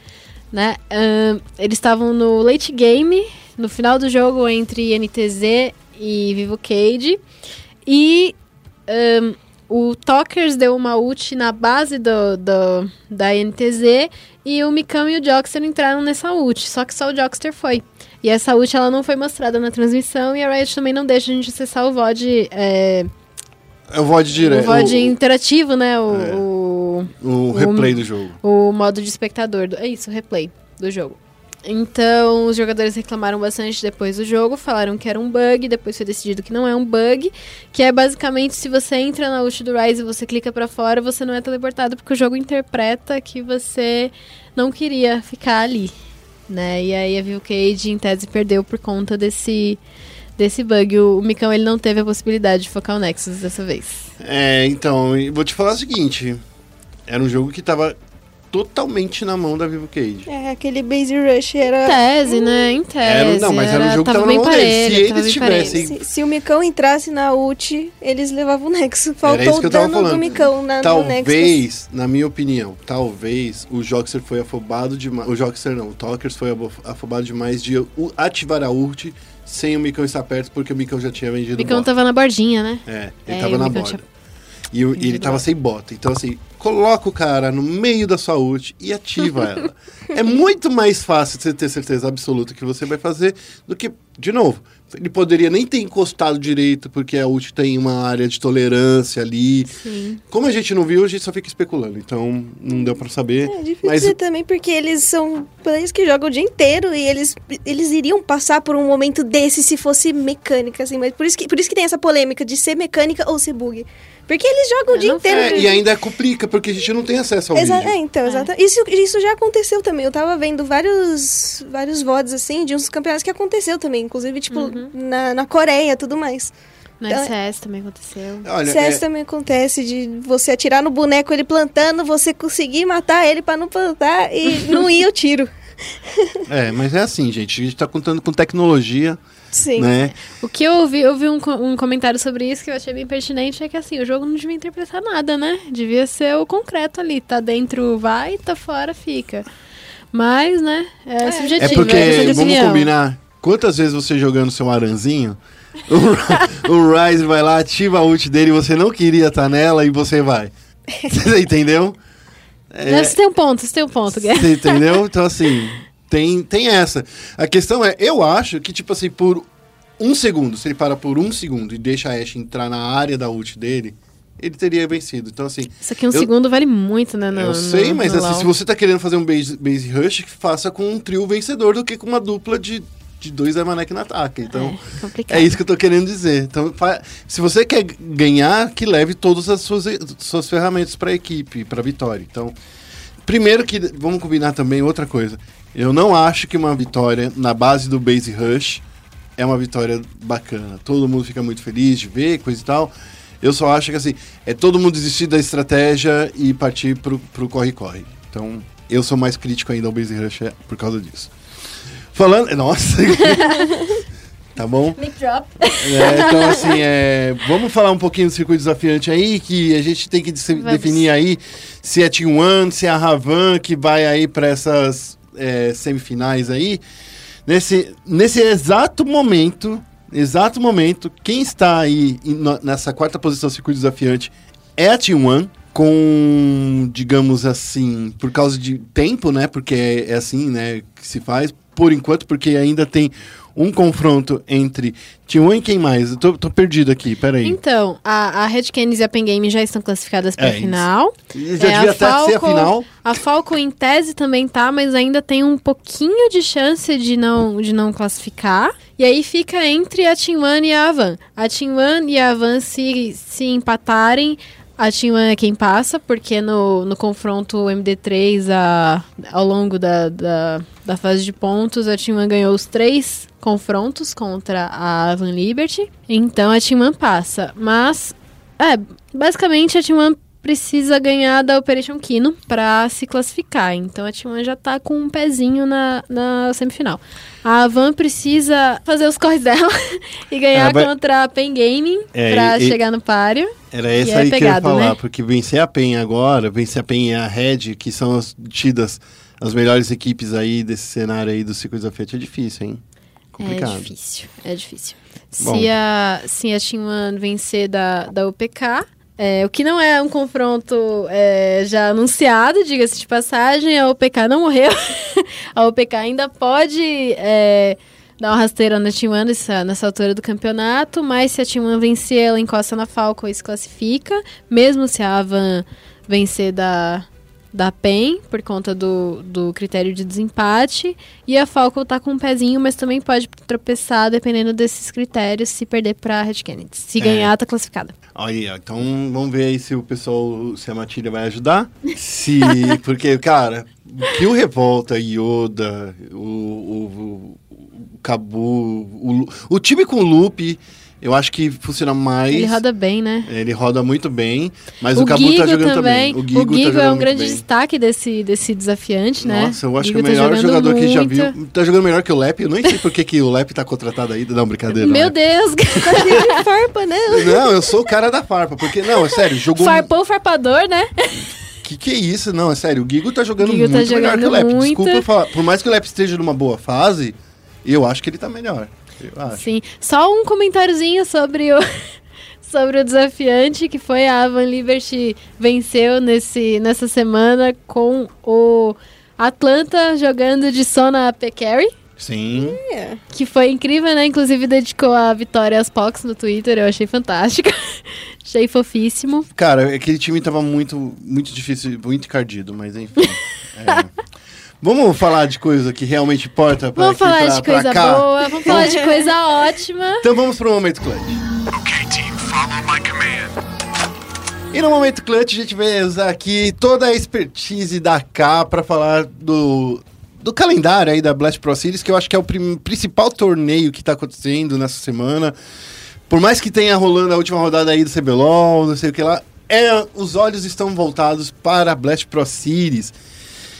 né? Eles estavam no late game, no final do jogo entre NTZ e Vivo Cage, e ahn, o Talkers deu uma ult na base do, do- da NTZ e o Mikami e o Jockster entraram nessa ult, só que só o Jockster foi. E essa ult ela não foi mostrada na transmissão e a Riot também não deixa a gente acessar o VOD, é, É o VOD o direto. VOD interativo, né? O, É. o, O, o replay do jogo. o modo de espectador. Do, é isso, o replay do jogo. Então, os jogadores reclamaram bastante depois do jogo, falaram que era um bug, depois foi decidido que não é um bug, que é basicamente se você entra na ult do Rise e você clica pra fora, você não é teleportado porque o jogo interpreta que você não queria ficar ali, né? E aí a Vivo Cage em tese perdeu por conta desse desse bug. O, o Micão ele não teve a possibilidade de focar o Nexus dessa vez. É, então, vou te falar o seguinte. Era um jogo que tava totalmente na mão da Vivo Cage. É, aquele Base Rush era. Em tese, né? Em tese. Era- não, mas era um jogo que tava na bem mão deles. Se parelho, tava eles parelho. tivessem- Se, se o Micão entrasse na ult, eles levavam o Nexo. Era Faltou isso que o eu tava dano do falando. Micão na, no Nexus. Talvez, na minha opinião, talvez o Joxer foi afobado demais. O Joxer não, o Talkers foi afobado demais de ativar a ult sem o Micão estar perto, porque o Micão já tinha vendido O Micão bota. tava na bordinha, né? É, ele É, tava na borda. tinha E, e ele tava sem bota. Então, assim, coloca o cara no meio da sua ult e ativa [laughs] ela. É muito mais fácil você ter certeza absoluta que você vai fazer do que, de novo, ele poderia nem ter encostado direito, porque a ult tem uma área de tolerância ali. Sim. Como a gente não viu, a gente só fica especulando. Então, não deu pra saber. É difícil mas dizer também, porque eles são players que jogam o dia inteiro e eles, eles iriam passar por um momento desse se fosse mecânica, assim. Mas por isso, que, por isso que tem essa polêmica de ser mecânica ou ser bug. Porque eles jogam o dia inteiro. É, e ainda complica, porque a gente não tem acesso ao Exa- vídeo. é, então, É. exato. Isso, isso já aconteceu também. Eu tava vendo vários, vários VODs, assim, de uns campeonatos que aconteceu também. Inclusive, tipo, Uhum. na, na Coreia tudo mais. Na Então- CS também aconteceu. Olha, CS é- também acontece de você atirar no boneco ele plantando, você conseguir matar ele pra não plantar e [laughs] não ir o tiro. é, mas é assim, gente. A gente tá contando com tecnologia, Sim. né? O que eu ouvi, eu vi um, um comentário sobre isso que eu achei bem pertinente, é que assim, o jogo não devia interpretar nada, né? Devia ser o concreto ali. Tá dentro, vai, tá fora, fica. Mas, né, é, subjetivo. É porque, de vamos combinar, quantas vezes você jogando seu aranzinho, o, [laughs] o Ryze vai lá, ativa a ult dele, você não queria estar nela e você vai. [laughs] Você entendeu? É, Você tem um ponto, você tem um ponto, Guerra. você entendeu? Então, assim, tem, tem essa. A questão é, eu acho que, tipo assim, por um segundo, se ele para por um segundo e deixa a Ashe entrar na área da ult dele, ele teria vencido. Então, assim, Isso aqui um Eu- segundo vale muito, né? No, eu sei, no- mas no assim, se você tá querendo fazer um base, base rush, que faça com um trio vencedor do que com uma dupla de, de dois Emanek no ataque. Então, É, é, isso que eu tô querendo dizer. Então, se você quer ganhar, que leve todas as suas, suas ferramentas pra equipe, pra vitória. Então, primeiro que, vamos combinar também outra coisa. Eu não acho que uma vitória na base do base rush é uma vitória bacana. Todo mundo fica muito feliz de ver, coisa e tal. Eu só acho que assim, é todo mundo desistir da estratégia e partir pro pro corre-corre. Então, eu sou mais crítico ainda ao Base Rush é, por causa disso. Falando. [laughs] Nossa! [laughs] tá bom? Mic drop. É, então, assim, é, vamos falar um pouquinho do circuito desafiante aí, que a gente tem que Vamos. definir aí se é Team One, se é a Ravan que vai aí para essas é, semifinais aí. Nesse, nesse exato momento, exato momento, quem está aí nessa quarta posição circuito desafiante é a Team One, com, digamos assim, por causa de tempo, né? Porque é, é assim, né, que se faz, por enquanto, porque ainda tem um confronto entre Team One e quem mais? Eu tô, tô perdido aqui, peraí. Então, a, a Red Canids e a Pen Game já estão classificadas para É a isso. final. Já É, devia a até ser a Falco- final. A Falco em tese também tá, mas ainda tem um pouquinho de chance de não, de não classificar. E aí fica entre a Team One e a Avan. A Team One e a Avan se, se empatarem, a One é quem passa, porque no, no confronto MD3 a, ao longo da, da, da fase de pontos, a One ganhou os três confrontos contra a Avan Liberty. Então a One passa. Mas, é, basicamente a One precisa ganhar da Operation Kino pra se classificar. Então a T1 já tá com um pezinho na, na semifinal. A Van precisa fazer os corres dela [laughs] e ganhar vai- contra a Pen Gaming É, pra e- chegar no páreo. Era essa é aí que eu ia pegado, falar, né? porque vencer a PEN agora, vencer a PEN e a Red, que são as tidas as melhores equipes aí desse cenário aí do Circuito Desafiante, é difícil, hein? Complicado. É difícil, é difícil. Bom. Se a, se a T1 vencer da, da UPK, é, o que não é um confronto é, já anunciado, diga-se de passagem, a UPK não morreu. [laughs] a UPK ainda pode é, dar uma rasteira na T1 nessa, nessa altura do campeonato, mas se a T1 vencer, ela encosta na Falcon e se classifica, mesmo se a Avan vencer da, da PEN, por conta do, do critério de desempate, e a Falcon tá com um pezinho, mas também pode tropeçar dependendo desses critérios, se perder pra Red Kennedy. Se É. ganhar, tá classificada. Aí, ó, então vamos ver aí se o pessoal, se a Matilha vai ajudar. Se, [laughs] porque, cara, que o Revolta, Yoda, o, o, o, o Cabu, o, o time com o Loop, eu acho que funciona mais. Ele roda bem, né? Ele roda muito bem, mas o, o Cabu Gigo tá jogando também. também. O Gigo, tá é jogando um muito grande bem. destaque desse, desse desafiante, né? Nossa, eu acho Gigo que o tá melhor jogando jogador que já muito. viu. Tá jogando melhor que o Lep. Eu nem sei por que, que o Lep tá contratado ainda. Não, brincadeira. Meu né? Deus, [laughs] Tá de farpa, né? Não, eu sou o cara da farpa. Porque, não, é sério, jogou. farpou o farpador, né? Que que é isso? Não, é sério, o Gigo tá jogando Gigo tá muito melhor que o jogando Lep. muito. Desculpa eu falar. Por mais que o Lep esteja numa boa fase, eu acho que ele tá melhor. Eu acho. Sim. Só um comentáriozinho sobre o [laughs] sobre o desafiante que foi a Avan Liberty venceu nesse nessa semana com o Atlanta jogando de Sona AP Carry. Sim. Que foi incrível, né? Inclusive dedicou a vitória às Pox no Twitter. Eu achei fantástica. [laughs] achei fofíssimo. Cara, aquele time tava muito, muito difícil, muito encardido, mas enfim. [laughs] é. Vamos falar de coisa que realmente importa pra Vamos falar pra- de coisa boa, vamos falar de coisa ótima. Então vamos pro Momento Clutch. Okay, team, follow my command. E no Momento Clutch a gente vai usar aqui toda a expertise da K pra falar do, do calendário aí da Blast Pro Series, que eu acho que é o principal torneio que tá acontecendo nessa semana. Por mais que tenha rolando a última rodada aí do CBLOL, não sei o que lá, é, os olhos estão voltados para a Blast Pro Series.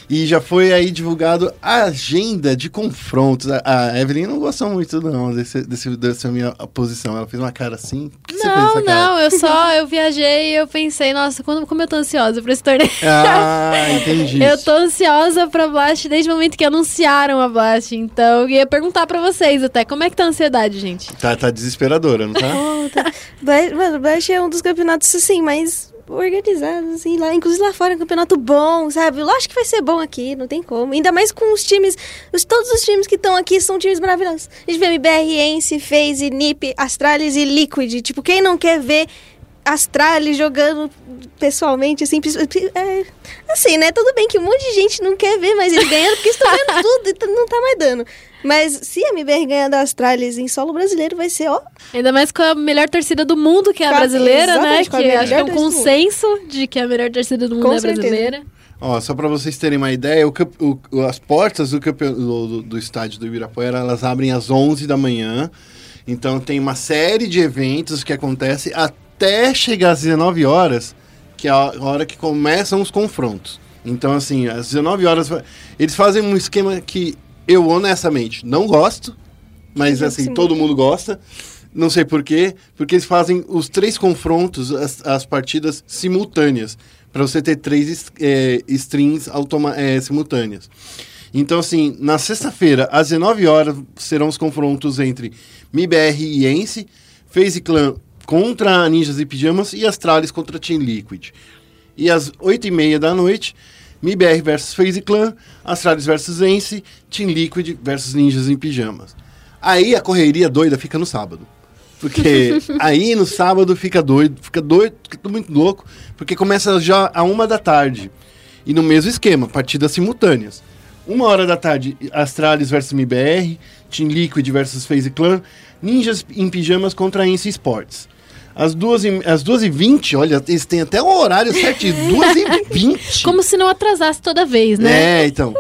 E já foi aí divulgado a agenda de confrontos. A, a Evelyn não gostou muito, não, desse, desse- dessa minha posição. Ela fez uma cara assim. Por que você fez Não, não, eu só, eu viajei e eu pensei, nossa, quando, como eu tô ansiosa pra esse torneio. Ah, entendi. [laughs] Eu tô ansiosa pra Blast desde o momento que anunciaram a Blast. Então, eu ia perguntar pra vocês até, como é que tá a ansiedade, gente? Tá, tá desesperadora, não tá? Oh, [laughs] tá. Blast, mano, Blast é um dos campeonatos, assim, mais organizados, assim, lá, inclusive lá fora é um campeonato bom, sabe? Lógico que vai ser bom aqui, não tem como. Ainda mais com os times, os, todos os times que estão aqui são times maravilhosos. A gente vê MBR, Ence, FaZe, NiP, Astralis e Liquid. Tipo, quem não quer ver Astralis jogando pessoalmente, assim, é, assim, né? Tudo bem que um monte de gente não quer ver, mas eles ganhando porque estão vendo tudo e t- não tá mais dando. Mas se a MBR ganhar da Astralis em solo brasileiro, vai ser, ó, Ainda mais com a melhor torcida do mundo, que é a brasileira, né? Que acho que é um consenso de que a melhor torcida do mundo Com é certeza. brasileira. Ó, só pra vocês terem uma ideia, o o- as portas do, do, do- do estádio do Ibirapuera, elas abrem às 11 da manhã. Então tem uma série de eventos que acontece até chegar às 19 horas, que é a hora que começam os confrontos. Então, assim, às 19 horas, eles fazem um esquema que eu, honestamente, não gosto, mas, Sim, assim, sim. todo mundo gosta. Não sei por quê, porque eles fazem os três confrontos, as, as partidas simultâneas, para você ter três é, strings automa- é, simultâneas. Então, assim, na sexta-feira, às 19 horas, serão os confrontos entre MIBR e Ence, FaZe Clan contra Ninjas e Pijamas e Astralis contra Team Liquid. E às 8h30 da noite, MIBR versus FaZe Clan, Astralis versus Ence, Team Liquid versus Ninjas em Pijamas. Aí a correria doida fica no sábado. Porque [laughs] aí no sábado fica doido, fica doido, fica muito louco, porque começa já a uma da tarde. E no mesmo esquema, partidas simultâneas. Uma hora da tarde, Astralis versus MBR, Team Liquid versus FaZe Clan, Ninjas em Pijamas contra Ence Sports. Às 2h20, às 2 e 20, olha, eles têm até um horário certinho, 2h20. Como se não atrasasse toda vez, né? É, então.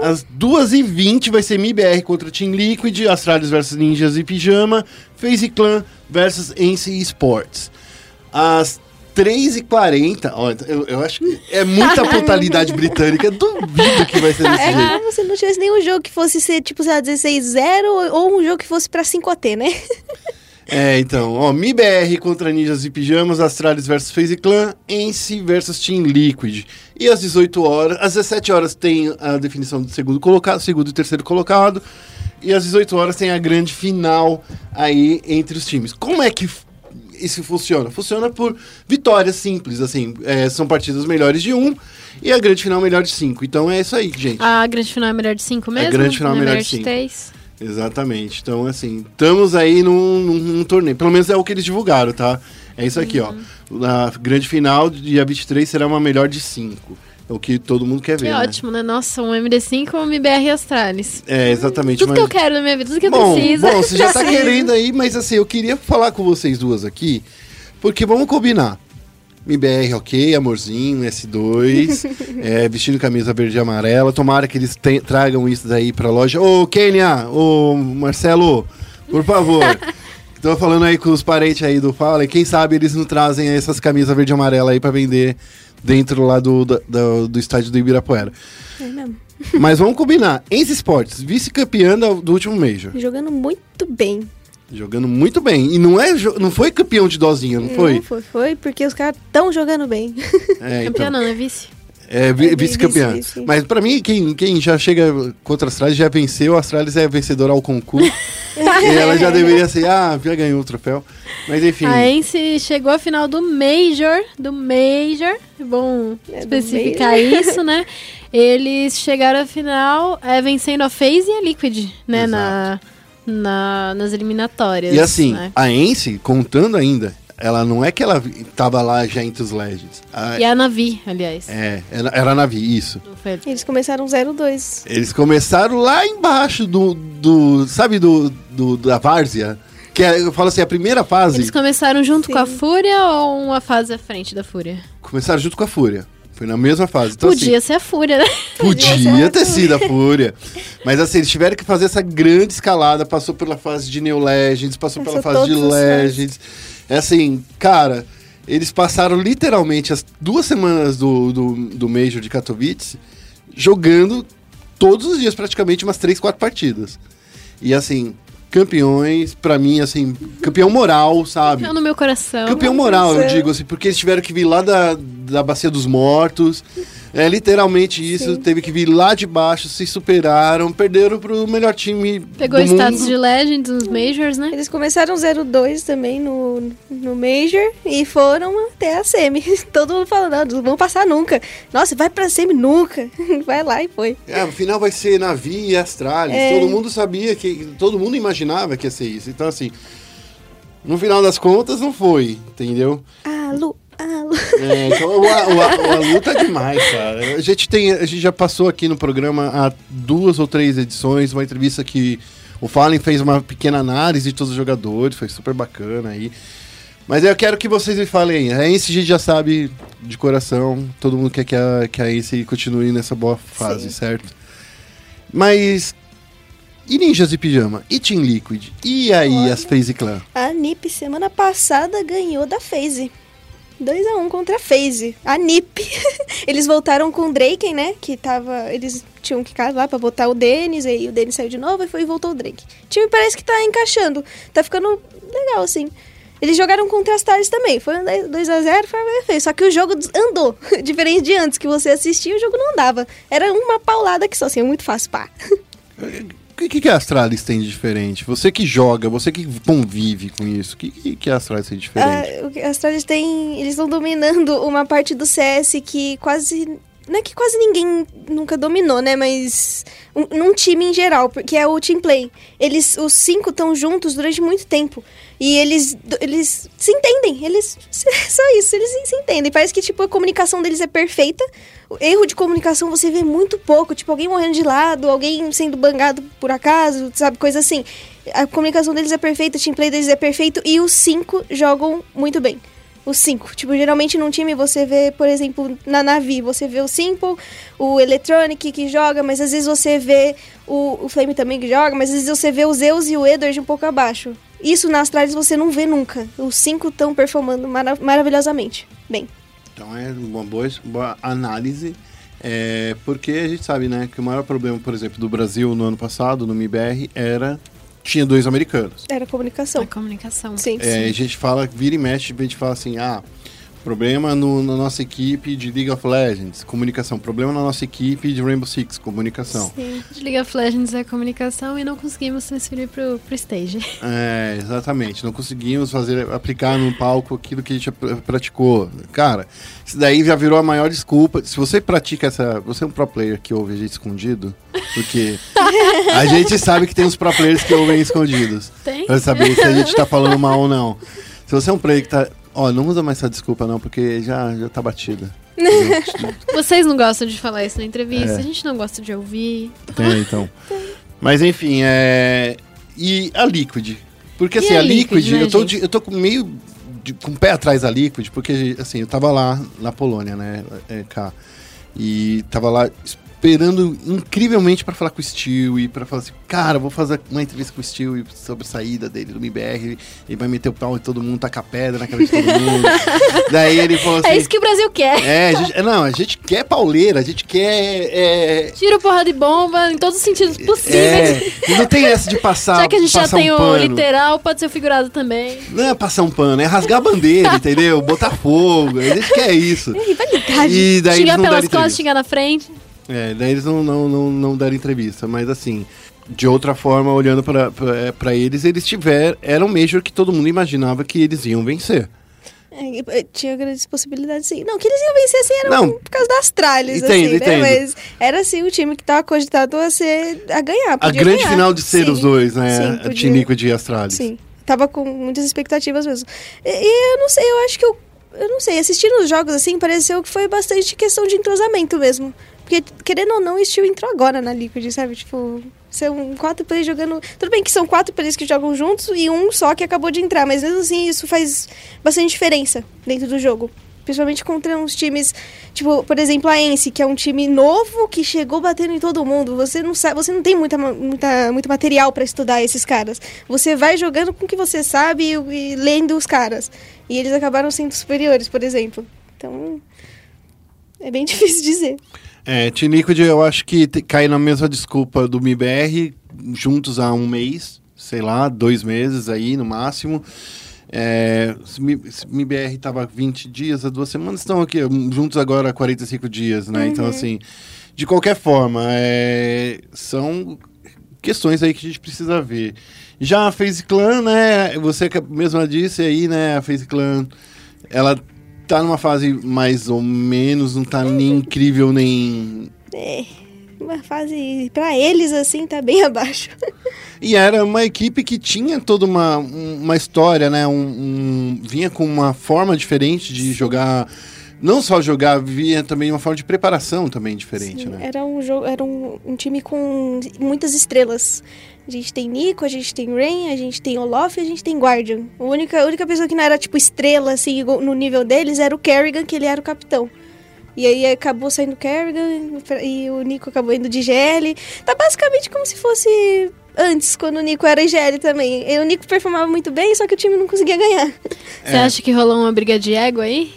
Às 2h20 vai ser MIBR contra Team Liquid, Astralis versus Ninjas e Pijama, FaZe Clan versus Ence Sports. Às 3h40, ó, eu, eu acho que é muita [laughs] brutalidade britânica, duvido que vai ser desse É jeito. como se não tivesse nenhum jogo que fosse ser, tipo, sei lá, 16-0 ou- um jogo que fosse pra 5AT, né? [laughs] É, então, ó, MIBR contra Ninjas e Pijamas, Astralis versus FaZe Clan, Ence versus Team Liquid. E às 18 horas, às 17 horas tem a definição do segundo colocado, segundo e terceiro colocado. E às 18 horas tem a grande final aí entre os times. Como é que isso funciona? Funciona por vitórias simples, assim, é, são partidas melhores de um e a grande final melhor de cinco. Então é isso aí, gente. A grande final é melhor de cinco mesmo? grande final é Não melhor de cinco. três? Exatamente. Então, assim, estamos aí num, num- num torneio. Pelo menos é o que eles divulgaram, tá? É isso aqui, ó. Na grande final, dia 23, será uma melhor de cinco. É o que todo mundo quer Que ver, né? ótimo, né? Nossa, um MD5 ou um MBR Astralis. É, exatamente. Tudo mas- que eu quero na minha vida, tudo que eu bom, preciso. bom, você já tá [laughs] querendo aí, mas assim, eu queria falar com vocês duas aqui, porque vamos combinar. MBR, ok, amorzinho, S2, [laughs] é, vestindo camisa verde e amarela. Tomara que eles te- tragam isso daí pra loja. Ô, Kênia, ô, Marcelo, por favor. [laughs] Tô falando aí com os parentes aí do Fala, quem sabe eles não trazem essas camisas verde e amarela aí pra vender dentro lá do, do, do estádio do Ibirapuera. É mesmo. Mas vamos combinar. Enze Sports, vice-campeã do, do último Major. Jogando muito bem. Jogando muito bem. E não, é, não foi campeão de dozinha, não foi? Não foi, foi porque os caras estão jogando bem. [laughs] É, Campeão então, não, é vice. é vi- É, vice-campeã. vice, vice. Mas pra mim, quem, quem já chega contra a Astralis já venceu. A Astralis é vencedora ao concurso. [laughs] e ela já deveria ser, ah, já ganhou o troféu. Mas enfim. A Ence chegou à final do Major, do Major, é bom É, especificar Major. [laughs] isso, né? Eles chegaram à final é, vencendo a FaZe e a Liquid, né? Na, na, nas eliminatórias. E assim, né? a Ence, contando ainda, ela não é que ela tava lá já entre os Legends. A- E a Navi, aliás. É, era, era a Navi, isso. Eles começaram 0-2. Eles começaram lá embaixo do. do sabe, do, do- da Várzea? Que é, eu falo assim, a primeira fase. Eles começaram junto Sim. com a Fúria ou uma fase à frente da Fúria? Começaram junto com a Fúria. Foi na mesma fase. Então, Podia assim, ser a Fúria, né? [laughs] podia ter sido a Fúria. Mas assim, eles tiveram que fazer essa grande escalada. Passou pela fase de Neo Legends, passou, Passou pela fase de. Legends. É assim, cara, eles passaram literalmente as duas semanas do, do, do Major de Katowice jogando todos os dias, praticamente, umas três, quatro partidas. E assim, campeões, pra mim, assim, campeão moral, sabe? Campeão no meu coração. Campeão moral, eu digo assim, porque eles tiveram que vir lá da, da Bacia dos Mortos. É literalmente isso, Sim. teve que vir lá de baixo, se superaram, perderam pro melhor time Pegou do status mundo. de Legends nos Majors, né? Eles começaram 0-2 também no, no Major e foram até a Semi. [laughs] Todo mundo falando, não, não vão passar nunca. Nossa, vai pra Semi nunca. [laughs] Vai lá e foi. É, o final vai ser Navi e Astralis. É. Todo mundo sabia que. Todo mundo imaginava que ia ser isso. Então, assim. No final das contas, não foi, entendeu? Alô, alô. É, então, o, a, o, luta é demais, cara. A gente, tem, a gente já passou aqui no programa há duas ou três edições, uma entrevista que o Fallen fez uma pequena análise de todos os jogadores, foi super bacana aí. Mas eu quero que vocês me falem. A Ence a gente já sabe de coração, todo mundo quer que a, que a Ence continue nessa boa fase, Sim. certo? Mas. E Ninjas de Pijama? E Team Liquid? E aí Olha. as FaZe Clan? A NiP semana passada ganhou da FaZe. 2x1 contra a FaZe. A NiP. [laughs] eles voltaram com o Draken, né? Que tava. Eles tinham que lá pra botar o Denis, aí o Denis saiu de novo e foi e voltou o Drake. O time parece que tá encaixando. Tá ficando legal, assim. Eles jogaram contra as Stars também. Foi um 2x0, foi bem feio. Só que o jogo andou. [laughs] Diferente de antes, que você assistia, o jogo não andava. Era uma paulada que só assim, é muito fácil, pá. [laughs] O que, que, que a Astralis tem de diferente? Você que joga, você que convive com isso, o que, que, que a Astralis tem de diferente? Ah, o que- as Astralis têm. Eles estão dominando uma parte do CS que quase. Não é que quase ninguém nunca dominou, né? Mas. Um, num time em geral, porque é o team play. Eles, os cinco estão juntos durante muito tempo. E eles, eles se entendem. Eles. [laughs] Só isso, eles se entendem. Parece que, tipo, a comunicação deles é perfeita. O erro de comunicação você vê muito pouco. Tipo, alguém morrendo de lado, alguém sendo bangado por acaso, sabe? Coisa assim. A comunicação deles é perfeita, o team play deles é perfeito. E os cinco jogam muito bem. Os cinco. Tipo, geralmente num time você vê, por exemplo, na Navi, você vê o Simple, o Electronic que joga, mas às vezes você vê o, o Flame também que joga, mas às vezes você vê o Zeus e o Edward um pouco abaixo. Isso na Astralis você não vê nunca. Os cinco estão performando mara- maravilhosamente. Bem. Então é uma boa, boa análise, é, porque a gente sabe, né, que o maior problema, por exemplo, do Brasil no ano passado, no MIBR, era tinha dois americanos. Era comunicação. A comunicação. Sim. É, a gente fala, vira e mexe, a gente fala assim, ah, Problema no, na nossa equipe de League of Legends, comunicação. Problema na nossa equipe de Rainbow Six, comunicação. Sim. De League of Legends é comunicação e não conseguimos transferir pro, pro stage. É, exatamente. Não conseguimos fazer, aplicar no palco aquilo que a gente pr- praticou. Cara, isso daí já virou a maior desculpa. Se você pratica essa. Você é um pro player que ouve a gente escondido? Porque a [laughs] gente sabe que tem uns pro players que ouvem escondidos. Tem? Pra saber se a gente tá falando mal ou não. Se você é um player que tá. Ó, não usa mais essa desculpa, não, porque já, já tá batida. [laughs] Vocês não gostam de falar isso na entrevista, É. a gente não gosta de ouvir. Tem, então. Mas enfim, é. E a Liquid? Porque E assim, a a Liquid, Liquid, né, eu, tô de- eu tô meio. de- com o pé atrás da Liquid, porque assim, eu tava lá na Polônia, né? É, cá. E tava lá esperando incrivelmente pra falar com o Steel e pra falar assim, cara, vou fazer uma entrevista com o Steel sobre a saída dele do MBR, ele vai meter o pau em todo mundo, tacar pedra na cabeça de todo mundo. [laughs] Daí ele falou assim. É isso que o Brasil quer. É, a gente, não, a gente quer pauleira, a gente quer. É, Tira porra de bomba em todos os sentidos possíveis. é, não tem essa de passar. [laughs] Já que a gente já tem um o literal, pode ser o figurado também. Não é passar um pano, é rasgar a bandeira, entendeu? Botar fogo. A gente quer isso. Rivalidade. E daí xingar pelas costas, xingar na frente. É, daí eles não, não, não, não deram entrevista. Mas assim, de outra forma, olhando pra, pra eles, eles tiveram. Era um Major que todo mundo imaginava que eles iam vencer. É, tinha grandes possibilidades, sim. Não, que eles iam vencer, assim, era Não. por causa das tralhas, Entendo, assim, entendo. né? Mas era, assim, o time que tava cogitado a ser... a ganhar, A grande ganhar. final de ser Sim, os dois, né? sim, a podia. Tiniquid e Astralis. Sim. Tava com muitas expectativas mesmo. E, e eu não sei, eu acho que eu. Eu não sei, assistindo os jogos assim, pareceu que foi bastante questão de entrosamento mesmo. Porque, querendo ou não, o Steel entrou agora na Liquid, sabe? Tipo, são quatro players jogando. Tudo bem que são quatro players que jogam juntos e um só que acabou de entrar, mas mesmo assim isso faz bastante diferença dentro do jogo. Principalmente contra uns times, tipo, por exemplo, a Ence, que é um time novo que chegou batendo em todo mundo. Você não sabe, você não tem muita, muita, muito material pra estudar esses caras. Você vai jogando com o que você sabe e, e lendo os caras. E eles acabaram sendo superiores, por exemplo. Então, é bem [laughs] difícil dizer. É, Tiniquid eu acho que cai na mesma desculpa do MIBR, juntos há um mês, sei lá, dois meses aí no máximo. É, se Mi- se MIBR tava 20 dias, há duas semanas, estão aqui hum, juntos agora há 45 dias, né? Então, assim, de qualquer forma, é, são questões aí que a gente precisa ver. Já a FaZe Clan, né? Você mesma disse aí, né? A FaZe Clan, ela tá numa fase mais ou menos, não tá nem incrível, nem É, uma fase, pra eles, assim, tá bem [laughs] abaixo. E era uma equipe que tinha toda uma, um- uma história, né? Um, um- vinha com uma forma diferente de jogar. Não só jogar, vinha também uma forma de preparação também diferente, Sim, né? Era um jogo, era um, um time com muitas estrelas. A gente tem Nico, a gente tem Rain, a gente tem Olof e a gente tem Guardian. A única, a única pessoa que não era, tipo, estrela, assim, igual- no nível deles era o Kerrigan, que ele era o capitão. E aí acabou saindo o Kerrigan e o Nico acabou indo de GL. Tá basicamente como se fosse antes, quando o Nico era IGL também. E o Nico performava muito bem, só que o time não conseguia ganhar. Você É. acha que rolou uma briga de ego aí?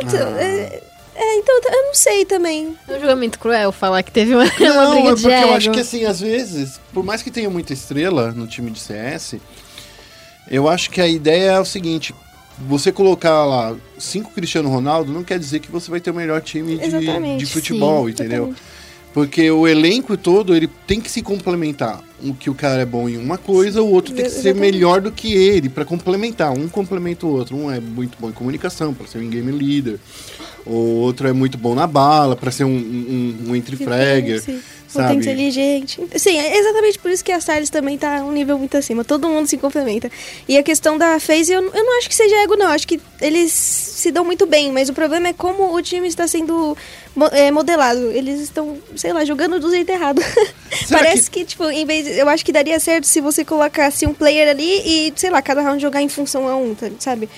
Então, Ah. é, é, então eu não sei também. É um julgamento cruel falar que teve uma, [laughs] uma Não, briga é de porque ego. eu acho que assim, às vezes, por mais que tenha muita estrela no time de CS, eu acho que a ideia é o seguinte. Você colocar lá cinco Cristiano Ronaldo não quer dizer que você vai ter o melhor time de, de futebol, sim, entendeu? Exatamente. Porque o elenco todo, ele tem que se complementar. O que o cara é bom em uma coisa, o outro tem que ser melhor do que ele pra complementar. Um complementa o outro. Um é muito bom em comunicação, pra ser um game leader. O outro é muito bom na bala, pra ser um, um, um entry fragger, Sim. Sabe? Muito inteligente. Sim, é exatamente por isso que a Styles também tá um nível muito acima. Todo mundo se complementa. E a questão da FaZe, eu, eu não acho que seja ego, não. Acho que eles se dão muito bem. Mas o problema é como o time está sendo é, modelado. Eles estão, sei lá, jogando do jeito errado. [laughs] Parece que... tipo, em vez... Eu acho que daria certo se você colocasse um player ali e, sei lá, cada round jogar em função a um, tá- sabe?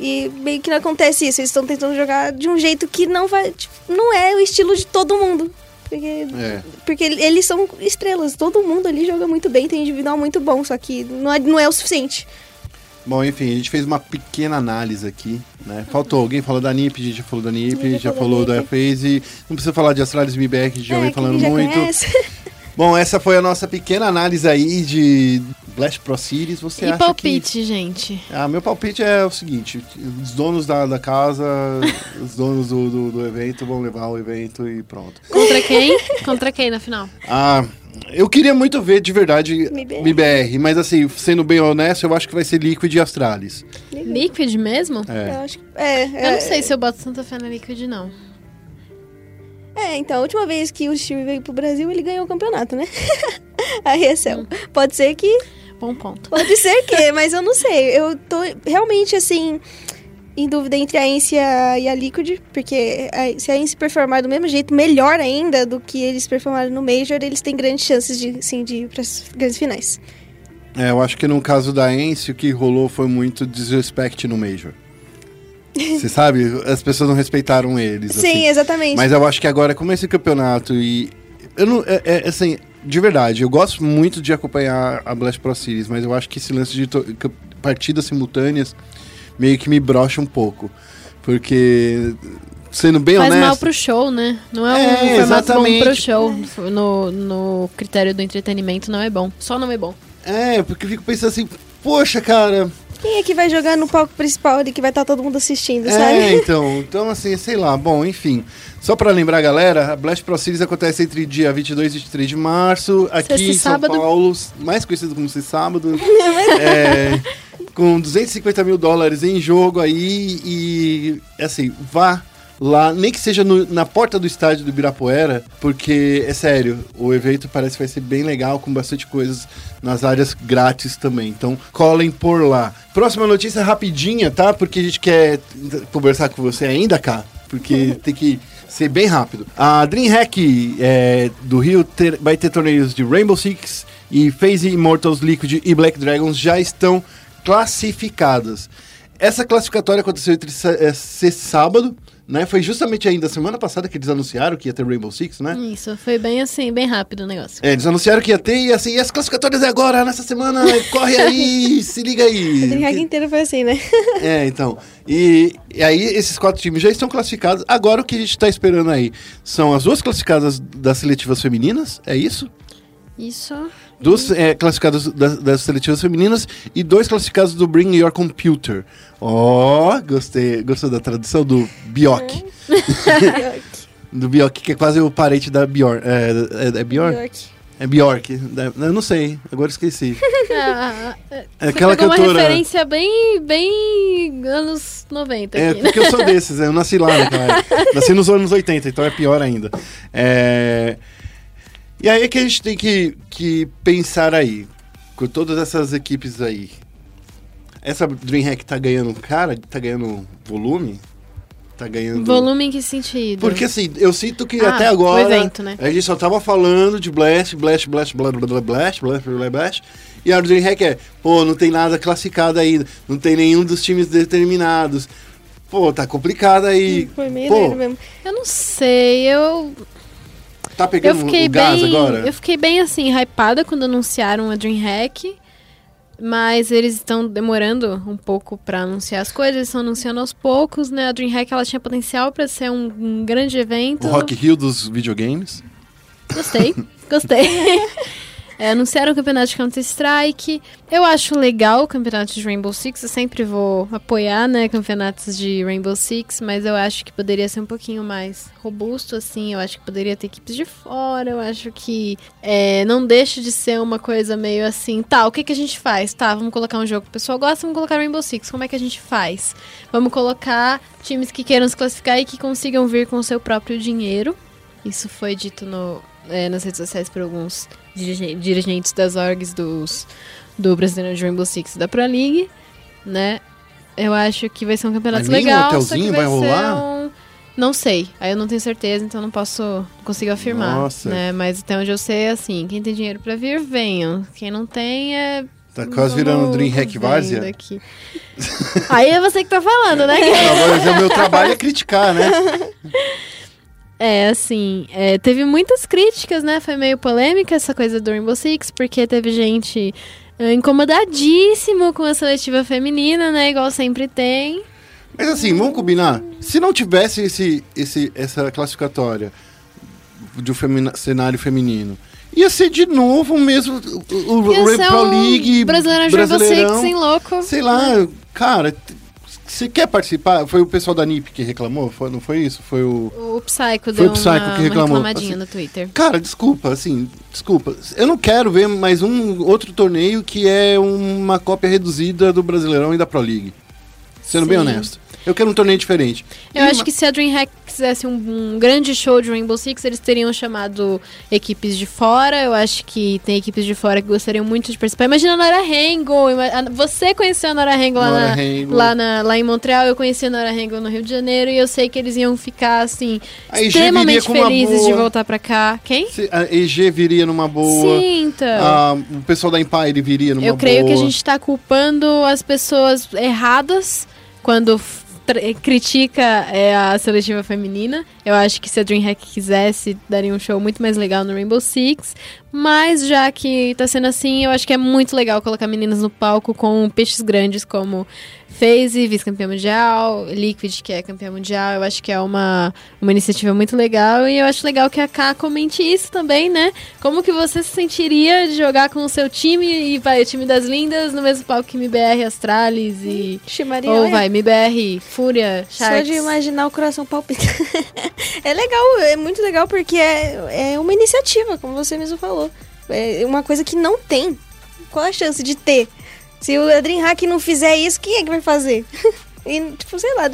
E meio que não acontece isso. Eles estão tentando jogar de um jeito que não vai. tipo, não é o estilo de todo mundo. Porque, É. porque eles são estrelas. Todo mundo ali joga muito bem, tem individual muito bom. Só que não é, não é o suficiente. Bom, enfim, a gente fez uma pequena análise aqui, né? Faltou, alguém falou da NIP, a gente já falou da NIP, já já falou da da. FaZe, não precisa falar de Astralis que a gente já é, vem falando muito. conhece. Bom, essa foi a nossa pequena análise aí de Blast Pro Series, você E acha palpite, gente. que... Ah, meu palpite é o seguinte, os donos da, da casa, [laughs] os donos do, do, do evento vão levar o evento e pronto. Contra quem? [laughs] Contra quem na final? Ah, eu queria muito ver de verdade MBR. MBR, mas assim, sendo bem honesto, eu acho que vai ser Liquid e Astralis. Liquid mesmo? É. Eu acho que. É, Eu não sei se eu boto tanta fé na Liquid, não. É, então, a última vez que o time veio pro Brasil, ele ganhou o campeonato, né? [laughs] a Recel. Pode ser que. Bom ponto. Pode ser que, [laughs] mas eu não sei. Eu tô realmente, assim, em dúvida entre a Ence e a, e a Liquid, porque a- se a Ence performar do mesmo jeito, melhor ainda do que eles performaram no Major, eles têm grandes chances de, assim, de ir pras grandes finais. É, eu acho que no caso da Ence, o que rolou foi muito disrespect no Major. [laughs] Você sabe? As pessoas não respeitaram eles. Sim, assim. exatamente. Mas eu acho que agora, como esse campeonato e. Eu não. É, é, assim, de verdade, eu gosto muito de acompanhar a Blast Pro Series, mas eu acho que esse lance de partidas simultâneas meio que me brocha um pouco. Porque, sendo bem Faz honesto. mal pro show, né? Não é um É, formato bom exatamente. pro show. No, no critério do entretenimento não é bom. Só não é bom. É, porque eu fico pensando assim, poxa, cara. Quem é que vai jogar no palco principal ali que vai estar todo mundo assistindo, É, sabe? [laughs] então, então assim, sei lá, bom, enfim. Só pra lembrar a galera, a Blast Pro Series acontece entre dia 22 e 23 de março, aqui Sexta em São sábado. Paulo, mais conhecido como esse sábado, [laughs] é, com 250 mil dólares em jogo aí e, assim, vá lá, nem que seja no- na porta do estádio do Ibirapuera, porque, é sério, o evento parece que vai ser bem legal, com bastante coisas nas áreas grátis também. Então, colhem por lá. Próxima notícia rapidinha, tá? Porque a gente quer conversar com você ainda, cá, porque [laughs] tem que ser bem rápido. A DreamHack é, do Rio ter- vai ter torneios de Rainbow Six e FaZe Immortals Liquid e Black Dragons já estão classificadas. Essa classificatória aconteceu entre sa- é, sábado, né? Foi justamente ainda semana passada que eles anunciaram que ia ter Rainbow Six, né? Isso, foi bem assim, bem rápido o negócio. É, eles anunciaram que ia ter e assim, e as classificatórias é agora, nessa semana, corre aí, [laughs] se liga A Dreamhack aí. inteira foi assim, né? [laughs] É, então. E, e aí, esses quatro times já estão classificados. Agora o que a gente está esperando aí são as duas classificadas das seletivas femininas, é isso? Isso. Duas é, classificadas das, das seletivas femininas e dois classificados do Bring Your Computer. Ó, gostei, gostou da tradução do Bjork. [laughs] do Bjork, que é quase o parente da Bjork. É, é, é Bjork? York. É Bjork. Eu não sei, agora esqueci. [laughs] É você aquela uma cantora. referência bem, bem anos 90 É, aqui, né? porque eu sou desses, eu nasci lá naquela época. [laughs] Nasci nos anos 80, então é pior ainda. É, E aí é que a gente tem que, que pensar aí, com todas essas equipes aí. Essa DreamHack tá ganhando cara, tá ganhando volume, tá ganhando... Volume em que sentido? Porque assim, eu sinto que Ah, até agora evento, né? a gente só tava falando de Blast, Blast, Blast, Blast, Blast, Blast, Blast, Blast, Blast. E a DreamHack é, pô, não tem nada classificado ainda, não tem nenhum dos times determinados. Pô, tá complicado aí. Foi meio Pô, mesmo. Eu não sei, eu, tá eu pegando fiquei o gás bem. agora? Eu fiquei bem assim, hypada quando anunciaram a Dreamhack. Mas eles estão demorando um pouco pra anunciar as coisas, eles estão anunciando aos poucos, né? A Dreamhack ela tinha potencial pra ser um, um grande evento. O Rock Hill dos videogames. Gostei, gostei. [laughs] É, anunciaram o campeonato de Counter-Strike. Eu acho legal o campeonato de Rainbow Six. Eu sempre vou apoiar, né, campeonatos de Rainbow Six, mas eu acho que poderia ser um pouquinho mais robusto, assim. Eu acho que poderia ter equipes de fora. Eu acho que é, não deixa de ser uma coisa meio assim. Tá, o que, que a gente faz? Tá, vamos colocar um jogo que o pessoal gosta, vamos colocar Rainbow Six. Como é que a gente faz? Vamos colocar times que queiram se classificar e que consigam vir com o seu próprio dinheiro. Isso foi dito no, é, nas redes sociais por alguns dirigentes das orgs dos, do Brasileiro de Rainbow Six da Pro League, né? Eu acho que vai ser um campeonato Mas um legal, que hotelzinho vai, vai rolar? um... Não sei, aí eu não tenho certeza, então não posso, não consigo afirmar, Nossa. né? Mas até onde eu sei é assim, quem tem dinheiro pra vir, venham. Quem não tem é... Tá quase virando DreamHack Várzea. aqui. Aí é você que tá falando, né? Agora o meu trabalho é criticar, né? [laughs] É, assim, é, teve muitas críticas, né? Foi meio polêmica essa coisa do Rainbow Six, porque teve gente é, incomodadíssimo com a seletiva feminina, né? Igual sempre tem. Mas assim, vamos combinar. Se não tivesse esse, esse, essa classificatória de um femina- cenário feminino ia ser de novo mesmo o, o Pro League. Brasileirão de Rainbow Brasileirão. Six, hein, louco? Sei lá, cara, você quer participar? Foi o pessoal da NIP que reclamou? Foi, não foi isso? Foi o. O Psycho Foi o Psycho uma, que reclamou, uma reclamadinha assim. no Twitter. Cara, desculpa, assim, desculpa. Eu não quero ver mais um outro torneio que é uma cópia reduzida do Brasileirão e da Pro League. Sendo bem Sim. honesto. Eu quero um torneio diferente. Eu E acho uma- que se a DreamHack quisesse um, um grande show de Rainbow Six, eles teriam chamado equipes de fora. Eu acho que tem equipes de fora que gostariam muito de participar. Imagina a Nora Hengo. ima- a- Você conheceu a Nora Hengo lá, Nora na- Hengo. lá, na- lá em Montreal. Eu conheci a Nora Hengo no Rio de Janeiro. E eu sei que eles iam ficar, assim, A extremamente felizes de boa. voltar pra cá. Quem? Se- A EG viria numa boa. Sim, então. Ah, o pessoal da Empire viria numa Eu creio boa. que a gente está culpando as pessoas erradas quando critica é, a seletiva feminina. Eu acho que se a DreamHack quisesse, daria um show muito mais legal no Rainbow Six. Mas já que tá sendo assim, eu acho que é muito legal colocar meninas no palco com peixes grandes como FaZe, vice-campeã mundial, Liquid, que é campeã mundial. Eu acho que é uma, uma iniciativa muito legal. E eu acho legal que a K comente isso também, né? Como que você se sentiria de jogar com o seu time e vai, o time das lindas no mesmo palco que MBR, Astralis e. Chimaria, Ou vai, MBR, Fúria, Só Sharks. de imaginar o coração palpitando. [laughs] [laughs] é legal, é muito legal porque é, é uma iniciativa, como você mesmo falou. É uma coisa que não tem. Qual a chance de ter? Se o DreamHack não fizer isso, quem é que vai fazer? [laughs] e, tipo, sei lá.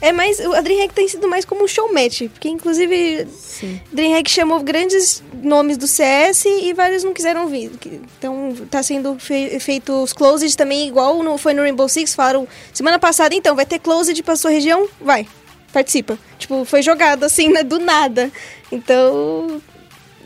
É mais. O DreamHack tem sido mais como um showmatch. Porque, inclusive, Sim. DreamHack chamou grandes nomes do CS e vários não quiseram vir. Então tá sendo fe feito os closed também, igual no, foi no Rainbow Six. Falaram semana passada, então, vai ter closed pra sua região? Vai, participa. Tipo, foi jogado assim, né, do nada. Então.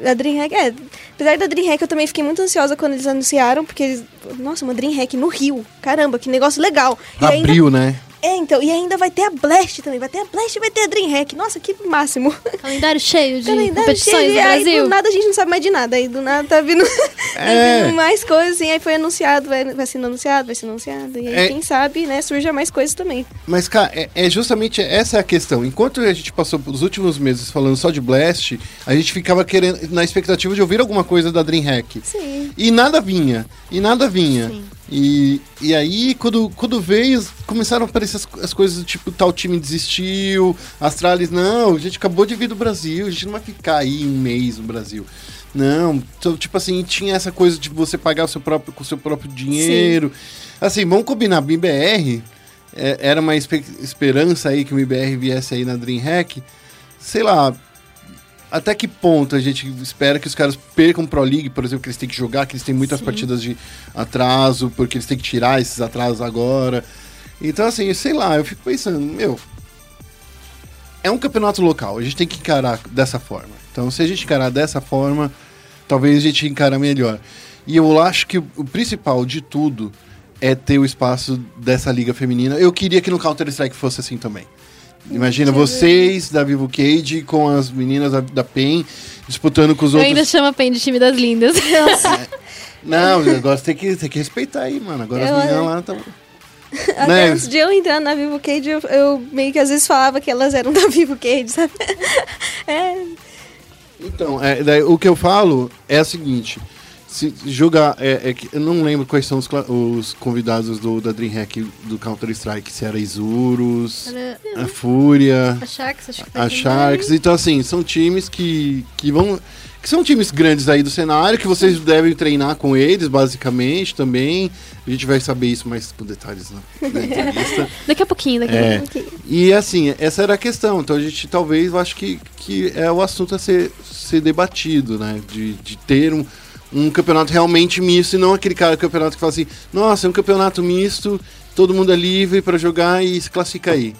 A DreamHack, é. Apesar da DreamHack, eu também fiquei muito ansiosa quando eles anunciaram, porque eles. Nossa, uma DreamHack no Rio. Caramba, que negócio legal. E ainda- Abril, né? É, então, e ainda vai ter a Blast também. Vai ter a Blast e vai ter a DreamHack. Nonossa, que máximo. Calendário cheio de Calendário competições cheio, no e aí Brasil. do nada a gente não sabe mais de nada. Aí do nada tá vindo, [laughs] É. tá vindo mais coisas, assim. Aí foi anunciado, vai, vai sendo anunciado, vai sendo anunciado. E aí, É. quem sabe, né, surja mais coisas também. Mas, cara, é, é justamente essa a questão. Enquanto a gente passou os últimos meses falando só de Blast, a gente ficava querendo, na expectativa de ouvir alguma coisa da DreamHack. Sim. E nada vinha. E nada vinha. Sim. E, e aí, quando, quando veio, começaram a aparecer as, as coisas tipo, tal time desistiu, Astralis, não, a gente acabou de vir do Brasil, a gente não vai ficar aí um mês no Brasil. Não, então, tipo assim, tinha essa coisa de você pagar o seu próprio, com o seu próprio dinheiro. Assim, vamos combinar, BBR é, era uma espe- esperança aí que o IBR viesse aí na DreamHack. Sei lá, até que ponto a gente espera que os caras percam Pro League, por exemplo, que eles têm que jogar, que eles têm muitas partidas de atraso, porque eles têm que tirar esses atrasos agora. Então, assim, sei lá, eu fico pensando, meu. É um campeonato local, a gente tem que encarar dessa forma. Então, se a gente encarar dessa forma, talvez a gente encare melhor. E eu acho que o, o principal de tudo é ter o espaço dessa liga feminina. Eu queria que no Counter-Strike fosse assim também. Imagina vocês da Vivo Cage com as meninas da, da PEN disputando com os Eu outros. ainda chamo a Pen de time das lindas. [laughs] Não, agora você tem que, tem que respeitar aí, mano. Agora Eu- as meninas lá estão. [laughs] Até Né? antes de eu entrar na Vivo Cage, eu, eu meio que às vezes falava que elas eram da Vivo Cage, sabe? [laughs] é, Então, é, daí, o que eu falo é o seguinte: se jogar. É, é que eu não lembro quais são os, os convidados do, da Dreamhack do Counter-Strike, se era Isurus, a Fúria. A Sharks, acho que a. Sharks. Então, assim, são times que, que vão. Que são times grandes aí do cenário, que vocês devem treinar com eles, basicamente, também. A gente vai saber isso mais com detalhes na, na [laughs] entrevista. Daqui a pouquinho, daqui a É. pouquinho. E assim, essa era a questão. Então a gente talvez, eu acho que, que é o assunto a ser, ser debatido, né? De, de ter um, um campeonato realmente misto e não aquele cara campeonato que fala assim, nossa, é um campeonato misto, todo mundo é livre pra jogar e se classifica aí.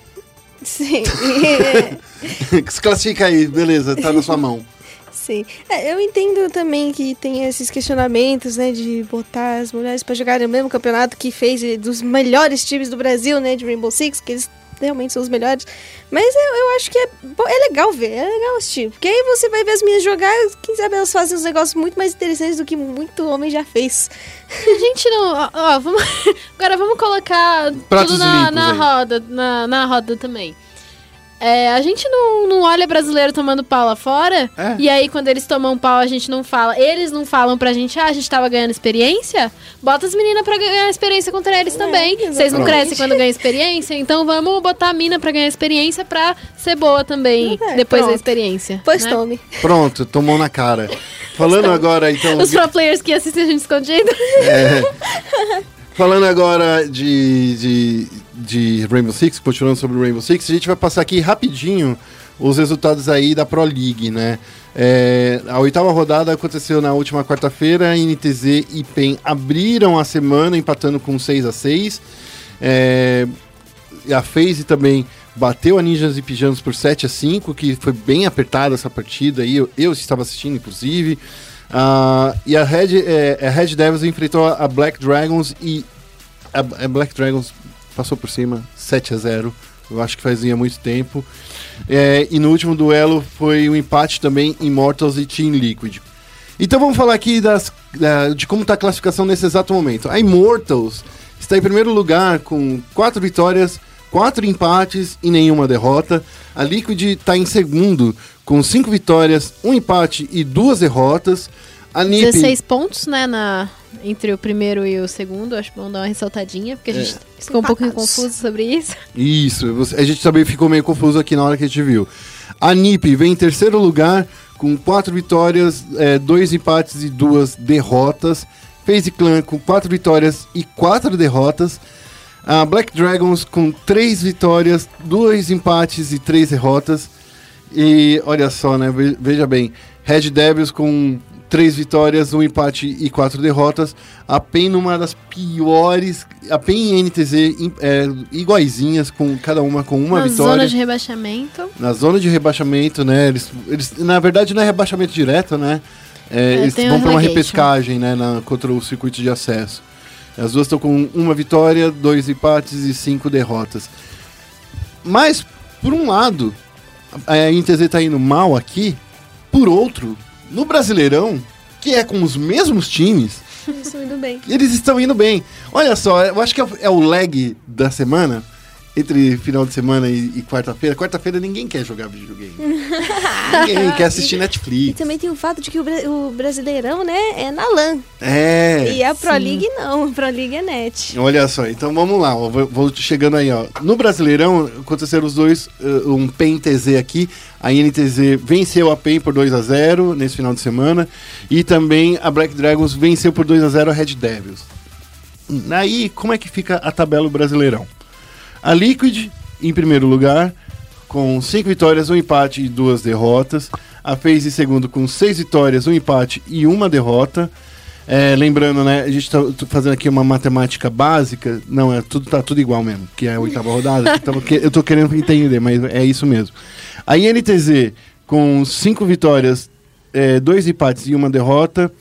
sim. [laughs] se classifica aí, beleza, tá na sua mão. Sim. É, eu entendo também que tem esses questionamentos, né, de botar as mulheres pra jogar no mesmo campeonato que fez dos melhores times do Brasil, né, de Rainbow Six, que eles realmente são os melhores. Mas eu, eu acho que é, é legal ver, é legal assistir. Porque aí você vai ver as meninas jogar, quem sabe elas fazem uns negócios muito mais interessantes do que muito homem já fez. A gente não. Ó, ó, vamos, [laughs] agora vamos colocar Pratos tudo na, limpos na roda, na, na roda também. É, a gente não, não olha brasileiro tomando pau lá fora. É. E aí, quando eles tomam pau, a gente não fala. Eles não falam pra gente, ah, a gente tava ganhando experiência. Bota as meninas pra ganhar experiência contra eles também. Vocês não crescem quando ganham experiência. Então vamos botar a mina pra ganhar experiência pra ser boa também. É, depois da pronto. experiência. Pois né? tome. Pronto, tomou na cara. [laughs] Falando agora, então. Os pro players que assistem a gente escondido. Falando agora de, de, de Rainbow Six, continuando sobre o Rainbow Six, a gente vai passar aqui rapidinho os resultados aí da Pro League, né? É, a oitava rodada aconteceu na última quarta-feira, NTZ e PEN abriram a semana empatando com 6 a 6 é, a FaZe também bateu a Ninjas e Pijamas por 7 a 5 que foi bem apertada essa partida aí, eu, eu estava assistindo inclusive. Ah, e a Red, é, a Red Devils enfrentou a Black Dragons e a, a Black Dragons passou por cima 7 a 0 Eu acho que fazia muito tempo. É, e no último duelo foi um empate também Immortals e Team Liquid. Então vamos falar aqui das, da- de como está a classificação nesse exato momento. A Immortals está em primeiro lugar com quatro vitórias, quatro empates e nenhuma derrota. A Liquid está em segundo com cinco vitórias, um empate e duas derrotas. A NiP 16 pontos, né, na, entre o primeiro e o segundo. Acho bom dar uma ressaltadinha, porque a gente ficou um pouco confuso sobre isso. Isso, a gente também ficou meio confuso aqui na hora que a gente viu. A NiP vem em terceiro lugar com quatro vitórias, é, dois empates e duas derrotas. FaZe Clan com quatro vitórias e quatro derrotas. A Black Dragons com três vitórias, dois empates e três derrotas. E olha só, né? ve- Veja bem, Red Devils com três vitórias, um empate e quatro derrotas. A PEN numa das piores. A PEN e NTZ é, iguaizinhas, com cada uma com uma na vitória. zona de rebaixamento. Na zona de rebaixamento, né? Eles, eles, na verdade, não é rebaixamento direto, né? É, É, eles vão para uma relegation. repescagem, né? Na, contra o circuito de acesso. As duas estão com uma vitória, dois empates e cinco derrotas. Mas, por um lado, a INTZ está indo mal aqui. Por outro, no Brasileirão, que é com os mesmos times, Isso indo bem. eles estão indo bem. Olha só, eu acho que é, o- é o lag da semana. Entre final de semana e, e quarta-feira. Quarta-feira ninguém quer jogar videogame. [laughs] ninguém quer assistir E Netflix. também tem o fato de que o, o Brasileirão, né, é na LAN. É. e a Pro League não. A Pro League é net. Olha só, então vamos lá, ó, vou, vou chegando aí, ó. No Brasileirão, aconteceram os dois, uh, um PEN TZ aqui. A INTZ venceu a PEN por 2 a 0 nesse final de semana. E também a Black Dragons venceu por 2 a 0 a Red Devils. Aí, como é que fica a tabela do Brasileirão? A Liquid, em primeiro lugar, com 5 vitórias, um empate e duas derrotas. A FaZe em segundo com 6 vitórias, um empate e uma derrota. É, lembrando, né, a gente tá fazendo aqui uma matemática básica. Não, é tudo tá tudo igual mesmo, que é a oitava rodada. [laughs] Então, eu tô querendo entender, mas é isso mesmo. A INTZ com 5 vitórias, 2 empates e uma derrota.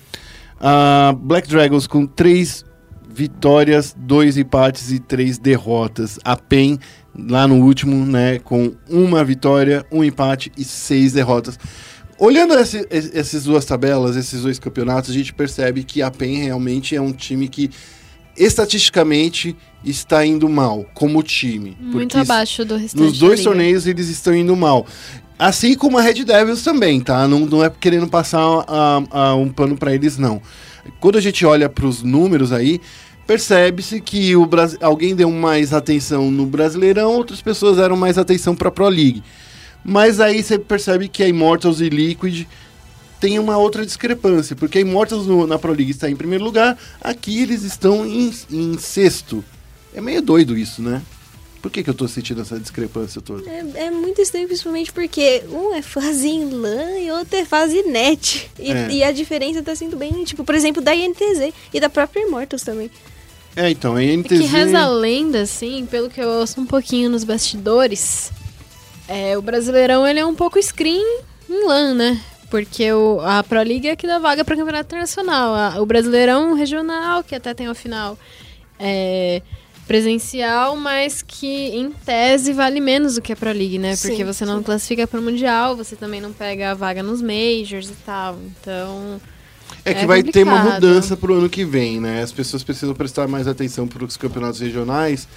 A Black Dragons com 3 vitórias, 2 empates e 3 derrotas. A PEN lá no último, né, com uma vitória, um empate e seis derrotas. Olhando esse- essas duas tabelas, esses dois campeonatos, a gente percebe que a PEN realmente é um time que estatisticamente está indo mal como time. Muito abaixo do restante. nos dois torneios eles estão indo mal. Assim como a Red Devils também, tá? Não, não é querendo passar a- a um pano pra eles, não. Quando a gente olha pros números aí, percebe-se que o Bras- alguém deu mais atenção no Brasileirão, outras pessoas deram mais atenção pra Pro League. Mas aí você percebe que a Immortals e Liquid tem uma outra discrepância, porque a Immortals no- na Pro League está em primeiro lugar, aqui eles estão em, em sexto. É meio doido isso, né? Por que, que eu tô sentindo essa discrepância toda? É, é muito estranho, principalmente porque um é fase em LAN e outro é fase net. E, É. e a diferença tá sendo bem, tipo, por exemplo, da INTZ e da própria Immortals também. É, então, a É NTZ... que reza a lenda, assim, pelo que eu ouço um pouquinho nos bastidores, é, o Brasileirão ele é um pouco screen em LAN, né? Porque o, a Pro League é que dá vaga para campeonato internacional. A- o Brasileirão regional, que até tem a final é, presencial, mas que em tese vale menos do que a Pro League, né? Porque Sim, você não sim. classifica para o Mundial, você também não pega a vaga nos Majors e tal. Então, É que É vai ter uma complicado. mudança pro ano que vem, né? As pessoas precisam prestar mais atenção para os campeonatos regionais,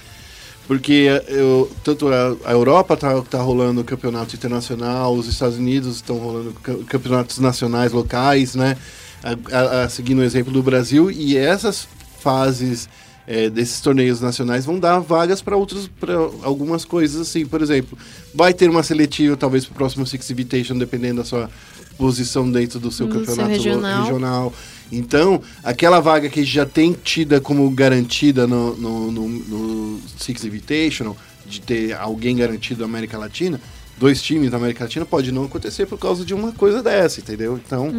Porque eu, tanto a, Europa tá, tá rolando campeonato internacional, os Estados Unidos estão rolando ca- campeonatos nacionais, locais, né? A- a- a- seguindo o exemplo do Brasil, e essas fases é, desses torneios nacionais vão dar vagas para outros, para algumas coisas assim. Por exemplo, vai ter uma seletiva talvez para o próximo Six Invitation, dependendo da sua posição dentro do seu seu campeonato lo- regional. regional. Então, aquela vaga que já tem tida como garantida no, no, no, no Six Invitational, de ter alguém garantido da América Latina, dois times da América Latina, pode não acontecer por causa de uma coisa dessa, entendeu? Então,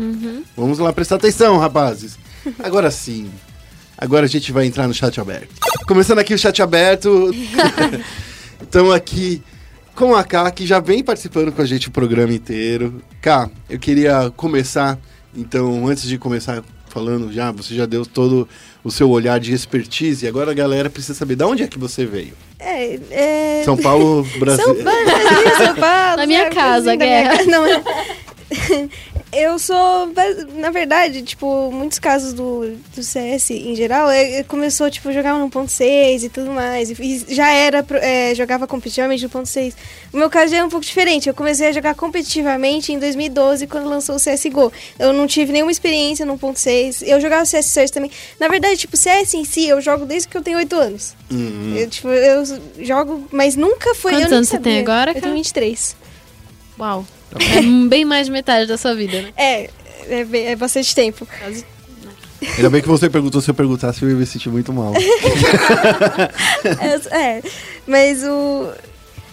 vamos lá prestar atenção, rapazes. [laughs] Agora sim. Agora a gente vai entrar no chat aberto. Começando aqui o chat aberto. Estamos [laughs] [laughs] aqui com a Ká, que já vem participando com a gente o programa inteiro. Ká, eu queria começar, então, antes de começar falando já, você já deu todo o seu olhar de expertise, e agora a galera precisa saber de onde é que você veio. É, é... São Paulo, [laughs] Brasil. São Paulo, Brasil, São Paulo. Na minha casa, guerra. minha. Não, é- [laughs] [laughs] eu sou, na verdade, tipo, muitos casos do, do CS em geral, é, é, começou, tipo, jogava no ponto 6 e tudo mais, e, e já era, é, jogava competitivamente no ponto 6. O meu caso já é um pouco diferente, eu comecei a jogar competitivamente em 2012, quando lançou o CSGO. Eu não tive nenhuma experiência no ponto 6, eu jogava CS Search também. Na verdade, tipo, CS em si, eu jogo desde que eu tenho 8 anos. Uhum. Eu, tipo, eu jogo, mas nunca foi. Quantos eu anos você tem agora, Eu Ká? tenho 23. Uau. É bem mais de metade da sua vida, né? É, é, bem- é bastante tempo. Quase. Ainda bem que você perguntou, se eu perguntasse, eu ia me sentir muito mal. [laughs] É, é, mas o.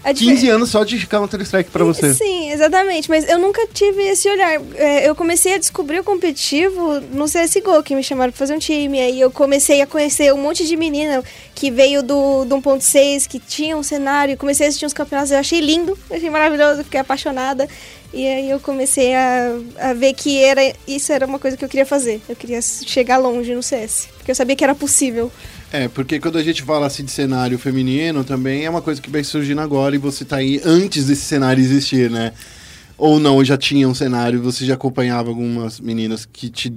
a difer- 15 anos só de Counter-Strike pra você. Sim, exatamente. Mas eu nunca tive esse olhar. É, eu comecei a descobrir o competitivo no CSGO, que me chamaram pra fazer um time. Aí eu comecei a conhecer um monte de menina que veio do, do 1.6, que tinha um cenário. Comecei a assistir uns campeonatos, eu achei lindo, achei maravilhoso, fiquei apaixonada. E aí eu comecei a, a ver que era, isso era uma coisa que eu queria fazer. Eu queria chegar longe no CS. Porque eu sabia que era possível. É, porque quando a gente fala assim de cenário feminino, também é uma coisa que vai surgindo agora e você tá aí antes desse cenário existir, né? Ou não, já tinha um cenário, você já acompanhava algumas meninas que te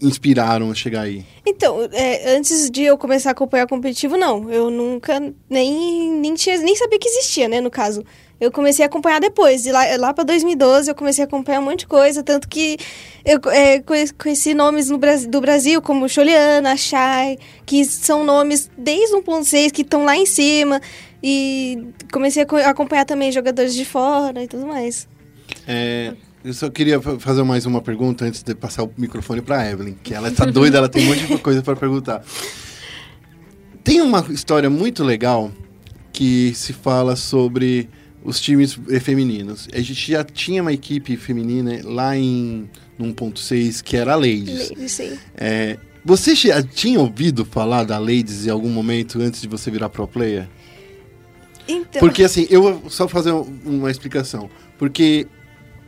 inspiraram a chegar aí. Então, é, antes de eu começar a acompanhar competitivo, não. Eu nunca nem, nem, tinha, nem sabia que existia, né, no caso. Eu comecei a acompanhar depois. Lá, lá pra 2012 eu comecei a acompanhar um monte de coisa. Tanto que eu é, conhe- conheci nomes no Brasil, do Brasil, como Choliana, Shai, que são nomes desde 1.6 que estão lá em cima. E comecei a co- acompanhar também jogadores de fora e tudo mais. É, eu só queria fa- fazer mais uma pergunta antes de passar o microfone pra Evelyn, que ela tá doida, ela tem um monte de coisa para perguntar. Tem uma história muito legal que se fala sobre os times eh, femininos. A gente já tinha uma equipe feminina lá em 1.6 que era a Ladies. Ladies, sim. É, você já tinha ouvido falar da Ladies em algum momento antes de você virar pro player? Então, Porque assim, eu vou só fazer um- uma explicação. Porque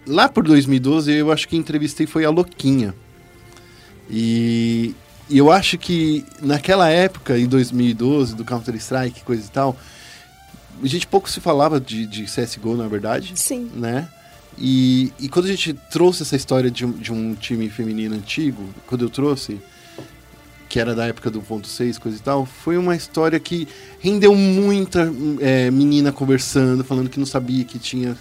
lá por 2012 eu acho que entrevistei foi a Louquinha. E, e eu acho que naquela época, em 2012, do Counter-Strike, coisa e tal, a gente pouco se falava de, de CSGO, na verdade sim. né? E, e quando a gente trouxe essa história de, um- de um time feminino antigo, quando eu trouxe, que era da época do ponto 6, coisa e tal, foi uma história que rendeu muita é, menina conversando, falando que não sabia que tinha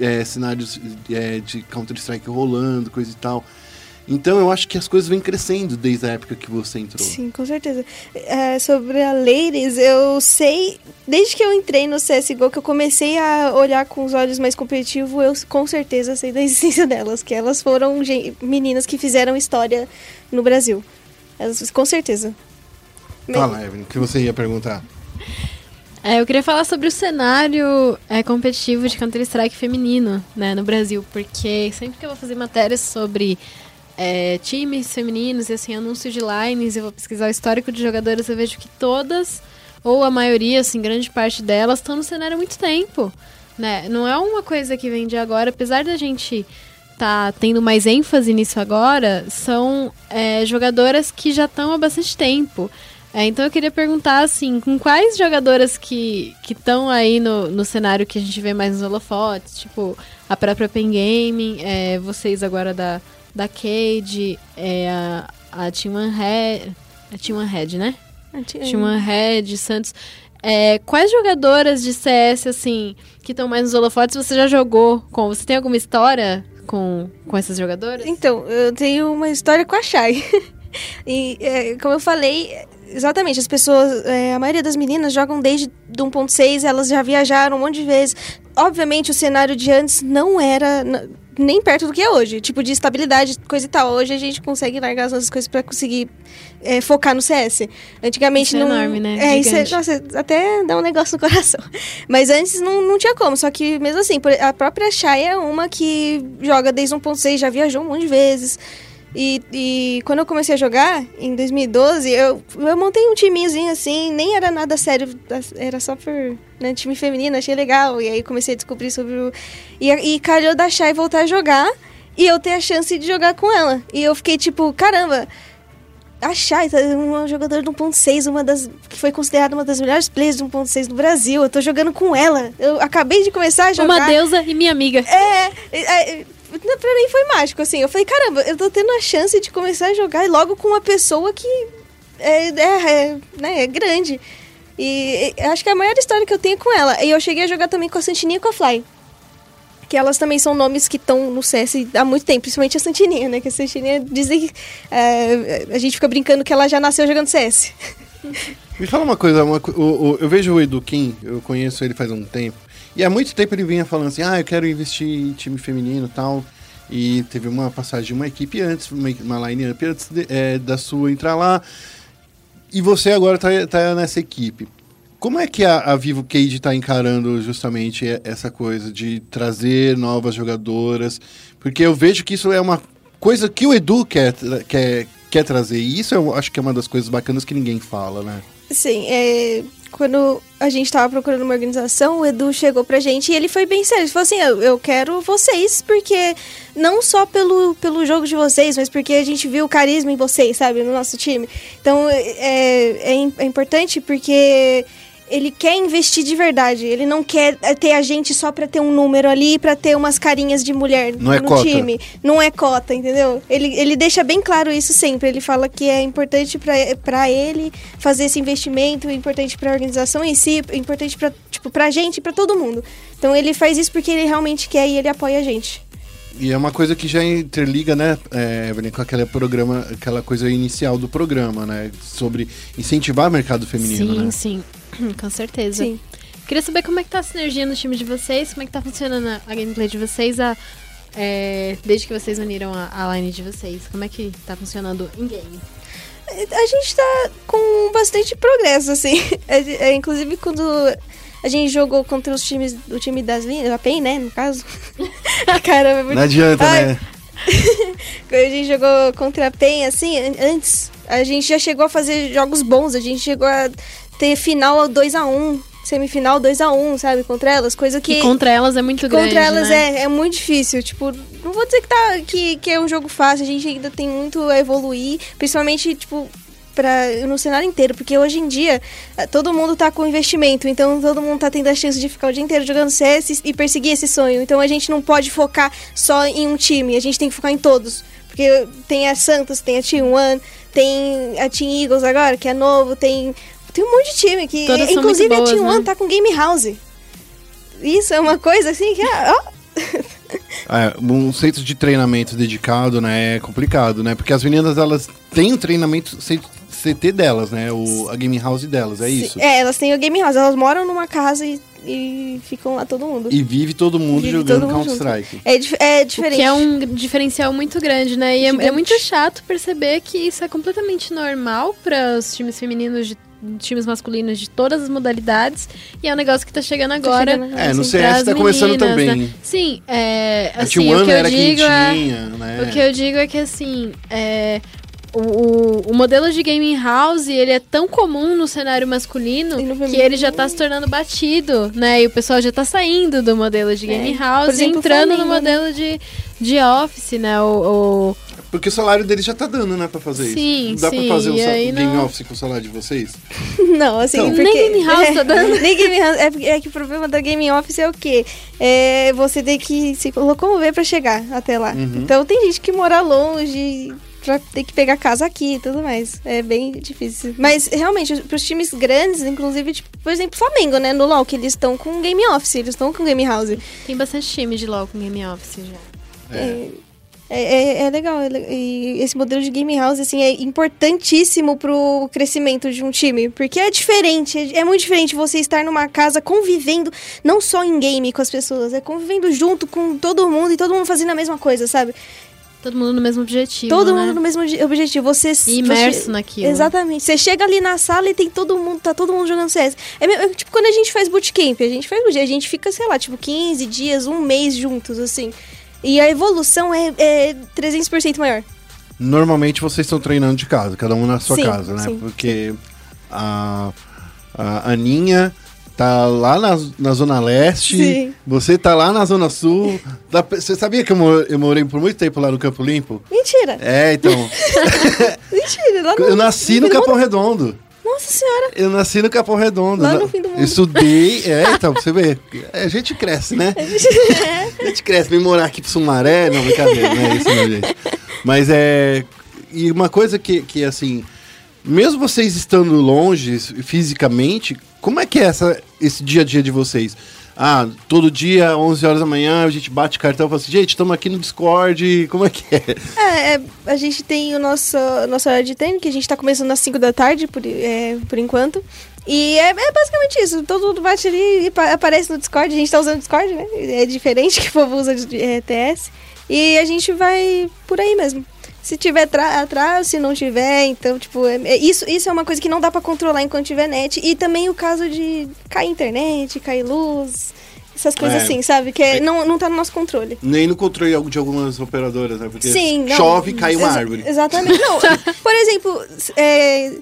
é, cenários é, de Counter-Strike rolando, coisa e tal. Então eu acho que as coisas vêm crescendo desde a época que você entrou. Sim, com certeza. É, sobre a Ladies, eu sei, desde que eu entrei no CSGO, que eu comecei a olhar com os olhos mais competitivos, eu com certeza sei da existência delas, que elas foram meninas que fizeram história no Brasil. Elas, com certeza. Fala, Evelyn, o que você ia perguntar? É, eu queria falar sobre o cenário é, competitivo de Counter-Strike feminino, né, no Brasil, porque sempre que eu vou fazer matérias sobre é, times femininos e assim, anúncio de lines, eu vou pesquisar o histórico de jogadoras, eu vejo que todas, ou a maioria, assim, grande parte delas, estão no cenário há muito tempo, né? Não é uma coisa que vem de agora, apesar da gente tá tendo mais ênfase nisso agora, são é, jogadoras que já estão há bastante tempo. É, então eu queria perguntar, assim, com quais jogadoras que estão aí no, no cenário que a gente vê mais nos holofotes, tipo, a própria Pen Gaming, é, vocês agora da, da Cade, é, a, a One Red, a Team One Red, né? One Red, Santos. É, quais jogadoras de CS, assim, que estão mais nos holofotes, você já jogou com? Você tem alguma história com, com essas jogadoras? Então, eu tenho uma história com a Shai. [laughs] e, é, como eu falei, exatamente, as pessoas, é, a maioria das meninas jogam desde do 1.6, elas já viajaram um monte de vezes. Obviamente, o cenário de antes não era nem perto do que é hoje, tipo de estabilidade, coisa e tal. Hoje a gente consegue largar as nossas coisas pra conseguir é, focar no CS. Antigamente Isso é não. enorme, né? É, isso é, nossa, até dá um negócio no [laughs] coração. Mas antes não, não tinha como. Só que mesmo assim, a própria Shai é uma que joga desde 1.6, já viajou um monte de vezes. E, e quando eu comecei a jogar, em 2012, eu, eu montei um timinhozinho assim, nem era nada sério, era só por né, time feminino, achei legal. E aí comecei a descobrir sobre o. E, e calhou da Shai voltar a jogar e eu ter a chance de jogar com ela. E eu fiquei tipo, caramba, a Shai, tá- uma jogadora do 1.6, uma das que foi considerada uma das melhores players do 1.6 do Brasil. Eu tô jogando com ela. Eu acabei de começar a jogar. Uma deusa e minha amiga. É, é, é, pra mim foi mágico, assim. Eu falei, caramba, eu tô tendo a chance de começar a jogar logo com uma pessoa que é, é, é, né, é grande. E, acho que é a maior história que eu tenho com ela. E eu cheguei a jogar também com a Santininha e com a Fly. Que elas também são nomes que estão no CS há muito tempo, principalmente a Santininha, né? Que a Santininha dizem que. é, a gente fica brincando que ela já nasceu jogando CS. [laughs] Me fala uma coisa, uma o- o- eu vejo o Edu Kim, eu conheço ele faz um tempo, e há muito tempo ele vinha falando assim, ah, eu quero investir em time feminino e tal, e teve uma passagem de uma equipe antes, uma, line-up antes de- é, da sua entrar lá, e você agora tá, tá nessa equipe. Como é que a, a Vivo Cage está encarando justamente essa coisa de trazer novas jogadoras? Porque eu vejo que isso é uma coisa que o Edu quer, quer, quer trazer, e isso eu acho que é uma das coisas bacanas que ninguém fala, né? Sim, é, quando a gente tava procurando uma organização, o Edu chegou pra gente e ele foi bem sério. Ele falou assim: eu, eu quero vocês, porque não só pelo, pelo jogo de vocês, mas porque a gente viu o carisma em vocês, sabe, no nosso time. Então é, é, é importante porque ele quer investir de verdade. Ele não quer é, ter a gente só pra ter um número ali, pra ter umas carinhas de mulher Não é no cota. time. Não é cota, entendeu? Ele, ele deixa bem claro isso sempre. Ele fala que é importante pra pra ele fazer esse investimento, é importante pra organização em si, é importante pra, tipo, pra gente e pra todo mundo. Então ele faz isso porque ele realmente quer e ele apoia a gente. E é uma coisa que já interliga, né, é, Evelyn, com aquele programa, aquela coisa inicial do programa, né? Sobre incentivar o mercado feminino, sim, né? sim. [clears throat] Com certeza. Sim. Queria saber como é que tá a sinergia no time de vocês, como é que tá funcionando a, a gameplay de vocês a, é, desde que vocês uniram a, a line de vocês. Como é que tá funcionando em game? A gente tá com bastante progresso, assim. [laughs] É, é, inclusive, quando a gente jogou contra os times, o time das linhas, a PEN, né, no caso. [laughs] Caramba, é muito Não adianta, Ai. né? Quando [laughs] a gente jogou contra a PEN, assim, an- antes, a gente já chegou a fazer jogos bons, a gente chegou a ter final 2x1, semifinal 2x1, sabe, contra elas, coisa que... Que contra elas é muito grande, Contra elas né? é, é muito difícil. Tipo, não vou dizer que, tá, que, que é um jogo fácil, a gente ainda tem muito a evoluir, principalmente, tipo, pra, no cenário inteiro, porque hoje em dia eh, todo mundo tá com investimento, então todo mundo tá tendo a chance de ficar o dia inteiro jogando CS e perseguir esse sonho. Então a gente não pode focar só em um time, a gente tem que focar em todos. Porque tem a Santos, tem a Team One, tem a Team Eagles agora, que é novo, tem, tem um monte de time que. Todas são inclusive muito a Team boas, One né? tá com Game House. Isso é uma coisa assim que. ah, ó. [laughs] É, um centro de treinamento dedicado, né, é complicado, né? Porque as meninas, elas têm o treinamento C- CT delas, né? O, a game house delas, é isso? É, elas têm o Game House, elas moram numa casa e, e ficam lá todo mundo. E vive todo mundo Vive jogando Counter-Strike. É, é O diferente. que é um diferencial muito grande, né? E é, é muito chato perceber que isso é completamente normal para os times femininos de times masculinos de todas as modalidades e é um negócio que tá chegando agora. chegando, É, no assim, CS pras tá começando meninas, também. né? Sim, é, A assim, T1 o que eu era quem digo é, tinha, né? o que eu digo é que assim, é, o, o, o modelo de gaming house, ele é tão comum no cenário masculino no que ele já tá se tornando batido, né? E o pessoal já tá saindo do modelo de gaming É. house exemplo, e entrando no Flamengo, né? modelo de, de office, né? O, o- Porque o salário deles já tá dando, né, pra fazer Sim, isso. Dá sim, pra fazer o game não- office com o salário de vocês? [laughs] Não, assim, Então. porque... Nem Game House tá [laughs] dando. nem Game House. É, é que o problema da Game Office é o quê? É você ter que se locomover pra chegar até lá. Uhum. Então tem gente que mora longe pra ter que pegar casa aqui e tudo mais. É bem difícil. Mas, realmente, pros times grandes, inclusive, tipo, por exemplo, Flamengo, né? No LoL, que eles estão com Game Office, eles estão com Game House. Tem bastante time de LoL com Game Office já. É, é, é- é legal. é E esse modelo de game house, assim, é importantíssimo pro crescimento de um time. Porque é diferente. É, é muito diferente você estar numa casa convivendo, não só em game com as pessoas, é convivendo junto com todo mundo e todo mundo fazendo a mesma coisa, sabe? Todo mundo no mesmo objetivo. todo né? mundo no mesmo obje- objetivo. Você, E imerso você- naquilo. Exatamente. Você chega ali na sala e tem todo mundo, tá todo mundo jogando CS. É, é tipo quando a gente faz bootcamp, a gente faz bootcamp, a gente fica, sei lá, tipo 15 dias, um mês juntos, assim. E a evolução é, é 300% maior. Normalmente vocês estão treinando de casa, cada um na sua Sim, casa, né? sim. Porque a, a Aninha tá lá na, na Zona Leste, Sim. você tá lá na Zona Sul. Pra- Você sabia que eu, mo- eu morei por muito tempo lá no Campo Limpo? Mentira. É, então. [laughs] Mentira. Lá no, eu nasci no do Capão. Redondo. Nossa senhora. Eu nasci no Capão Redondo. Lá no fim do mundo. Eu estudei. É, então, você vê. A gente cresce, né? A gente cresce. Vem morar aqui pro Sumaré. Não, brincadeira, não é isso, não, gente. Mas é. E uma coisa que, que assim. Mesmo vocês estando longe fisicamente, como é que é essa, esse dia a dia de vocês? Ah, todo dia, 11 horas da manhã, a gente bate cartão e fala assim, gente, estamos aqui no Discord, como é que é? É, é, a gente tem o nosso nossa hora de treino, que a gente tá começando às 5 da tarde, por, é, por enquanto. E é, é basicamente isso. Todo mundo bate ali e pa- aparece no Discord. A gente tá usando Discord, né? É diferente [laughs] que o povo usa de é, TS. E a gente vai por aí mesmo. Se tiver atraso, se não tiver, então, tipo, é- é- isso, isso é uma coisa que não dá pra controlar enquanto tiver net. E também o caso de cair internet, cair luz, essas coisas É. assim, sabe? Que é- não, não tá no nosso controle. Nem no controle de algumas operadoras, né? Porque Sim, chove e cai uma árvore. Exatamente. Não, [laughs] por exemplo, é,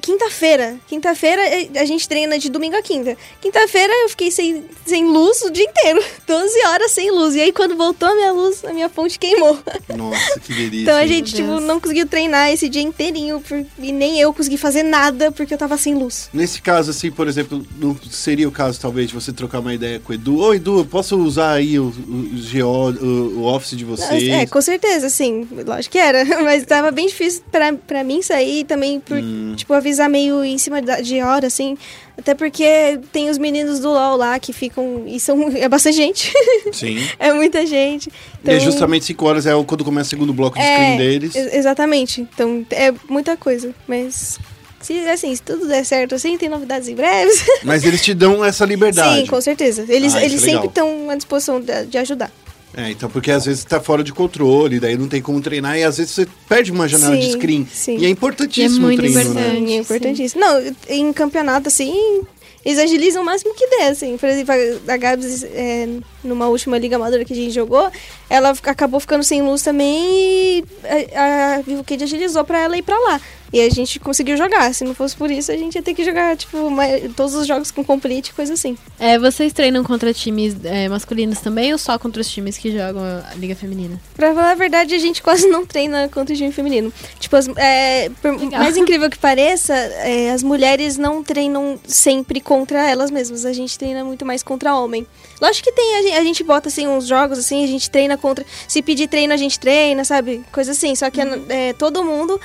quinta-feira. Quinta-feira é, a gente treina de domingo a quinta. Quinta-feira eu fiquei sem, sem luz o dia inteiro. [laughs] 12 horas sem luz. E aí quando voltou a minha luz, a minha fonte queimou. Nossa, que delícia. Então a gente, tipo, não conseguiu treinar esse dia inteirinho. por- e nem eu consegui fazer nada porque eu tava sem luz. Nesse caso, assim, por exemplo, não seria o caso, talvez, de você trocar uma ideia com o Edu? Ô, Edu, eu posso usar aí o, o, GO, o, o Office de vocês? É, com certeza, sim. Lógico que era. [laughs] Mas tava bem difícil pra, pra mim sair também por, Hum. tipo, avisar meio em cima de hora, assim. Até porque tem os meninos do LOL lá que ficam. E são. É bastante gente. Sim. [laughs] é muita gente. E é justamente 5 horas é quando começa o segundo bloco de screen deles. ex- exatamente. Então é muita coisa. Mas. Se, assim, se tudo der certo assim, tem novidades em breves. Mas eles te dão essa liberdade. Sim, com certeza. Eles, Ah, eles é sempre estão à disposição de, de ajudar. É, então, porque às vezes tá fora de controle, daí não tem como treinar, e às vezes você perde uma janela de Sim, screen. sim. E é importantíssimo E é muito o treino, importante. né? Sim, é importantíssimo. Não, em campeonato, assim, eles agilizam o máximo que der, assim. Por exemplo, a a Gabs, é, numa última liga amadora que a gente jogou, ela acabou ficando sem luz também e a, a Vivo Kid agilizou pra ela ir pra lá. E a gente conseguiu jogar. Se não fosse por isso, a gente ia ter que jogar, tipo, mai- todos os jogos com complete, coisa assim. É, vocês treinam contra times é, masculinos também ou só contra os times que jogam a Liga Feminina? Pra falar a verdade, a gente quase não treina contra o time feminino. Tipo, as- é, por Legal. mais [laughs] incrível que pareça, é, as mulheres não treinam sempre contra elas mesmas. A gente treina muito mais contra homem. Lógico que tem, a gente, a gente bota assim uns jogos assim, a gente treina contra. Se pedir treino, a gente treina, sabe? Coisa assim. Só que é, todo mundo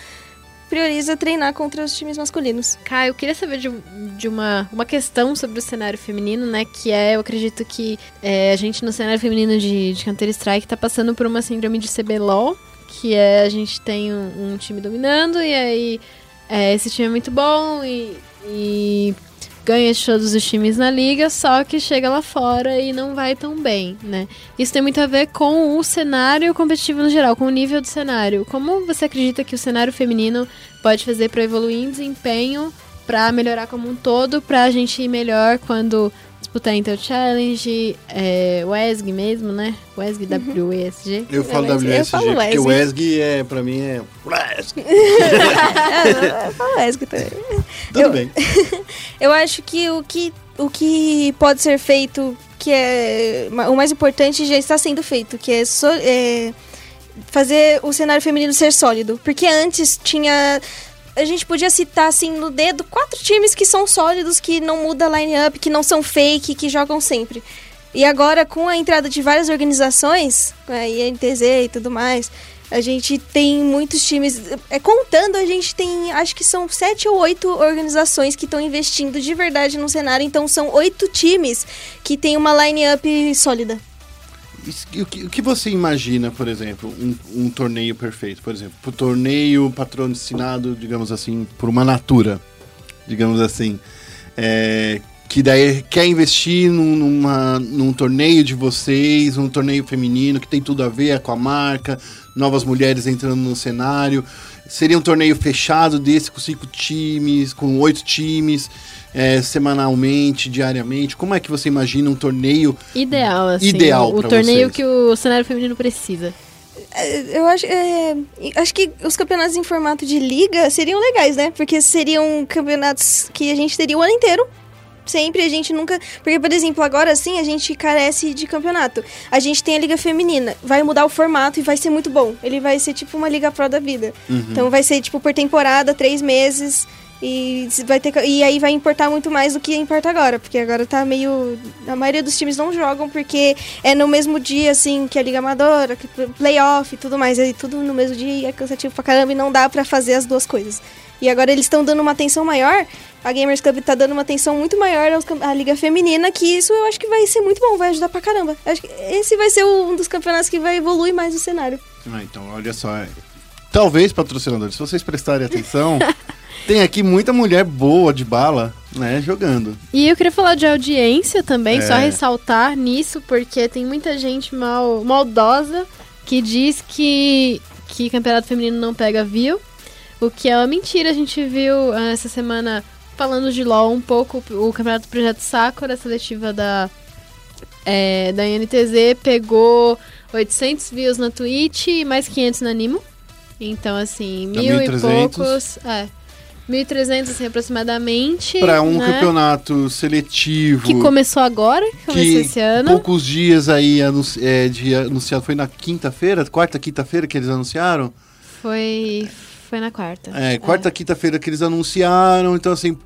prioriza treinar contra os times masculinos. Caio, eu queria saber de, de uma, uma questão sobre o cenário feminino, né? Que é, eu acredito que é, a gente no cenário feminino de, de Counter-Strike tá passando por uma síndrome de CBLOL, que é a gente tem um, um time dominando e aí é, esse time é muito bom e, e ganha de todos os times na liga, só que chega lá fora e não vai tão bem, né? Isso tem muito a ver com o cenário competitivo no geral, com o nível do cenário. Como você acredita que o cenário feminino pode fazer para evoluir em desempenho, para melhorar como um todo, pra gente ir melhor quando disputar Intel Challenge, é, WESG mesmo, né? WESG, WESG. Eu falo Eu WSG, falo porque o WESG. WESG é, pra mim é... WESG. [laughs] Fala, Esco, também. Tudo Eu- bem. [laughs] Eu acho que o que, o que pode ser feito, que é o mais importante, já está sendo feito, que é, so- é fazer o cenário feminino ser sólido. Porque antes tinha. A gente podia citar assim no dedo quatro times que são sólidos, que não muda line-up, que não são fake, que jogam sempre. E agora, com a entrada de várias organizações, a INTZ e tudo mais, a gente tem muitos times. É, contando, a gente tem, acho que são sete ou oito organizações que estão investindo de verdade no cenário. Então, são oito times que tem uma line-up sólida. O que, você imagina, por exemplo, um, um torneio perfeito? Por exemplo, o torneio patrocinado, digamos assim, por uma Natura, digamos assim, é, que daí quer investir num, numa- num torneio de vocês, um torneio feminino que tem tudo a ver com a marca, novas mulheres entrando no cenário. Seria um torneio fechado desse com cinco times, com oito times, é, semanalmente, diariamente. Como é que você imagina um torneio Ideal, assim. Ideal O torneio vocês. que o cenário feminino precisa. É, Eu acho, é, acho que os campeonatos em formato de liga seriam legais, né? Porque seriam campeonatos que a gente teria o ano inteiro. Sempre a gente nunca. Porque, por exemplo, agora sim a gente carece de campeonato. A gente tem a Liga Feminina. Vai mudar o formato e vai ser muito bom. Ele vai ser tipo uma Liga Pro da vida. Então vai ser tipo por temporada, três meses. E, vai ter, e aí vai importar muito mais do que importa agora. Porque agora tá meio. A maioria dos times não jogam porque é no mesmo dia, assim, que a Liga Amadora, que pl- playoff e tudo mais. Aí tudo no mesmo dia e é cansativo pra caramba e não dá pra fazer as duas coisas. E agora eles estão dando uma atenção maior. A Gamers Club tá dando uma atenção muito maior à Liga Feminina, que isso eu acho que vai ser muito bom, vai ajudar pra caramba. Acho que esse vai ser um dos campeonatos que vai evoluir mais o cenário. Ah, então, olha só. é, Talvez, patrocinadores, se vocês prestarem atenção, [laughs] tem aqui muita mulher boa de bala, né, jogando. E eu queria falar de audiência também, só É. ressaltar nisso, porque tem muita gente mal, maldosa que diz que, que campeonato feminino não pega view, o que é uma mentira. A gente viu ah, essa semana, falando de LoL um pouco, o campeonato do Projeto Sakura, a seletiva da, é, da NTZ, pegou 800 views na Twitch e mais 500 na Nimo. Então, assim, mil e 1.300. poucos... É, 1.300, assim, aproximadamente. Para um né? campeonato seletivo. Que começou agora, que começou esse ano. poucos dias aí é, de anunciado. Foi na quinta-feira, quarta, quinta-feira que eles anunciaram? Foi, foi na quarta. É, quarta, quinta-feira que eles anunciaram. Então, assim,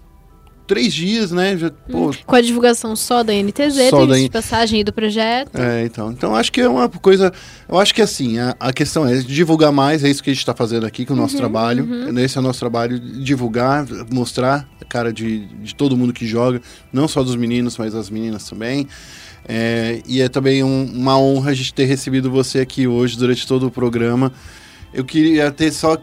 três dias, né? Já, pô, Com a divulgação só da NTZ, Só tem da de passagem e do projeto. É, então. Então acho que é uma coisa. Eu acho que assim, a, a questão é divulgar mais, é isso que a gente está fazendo aqui com o nosso trabalho. Esse é o nosso trabalho, divulgar, mostrar a cara de, de todo mundo que joga, não só dos meninos, mas das meninas também. É, e é também um- uma honra a gente ter recebido você aqui hoje durante todo o programa. Eu queria ter só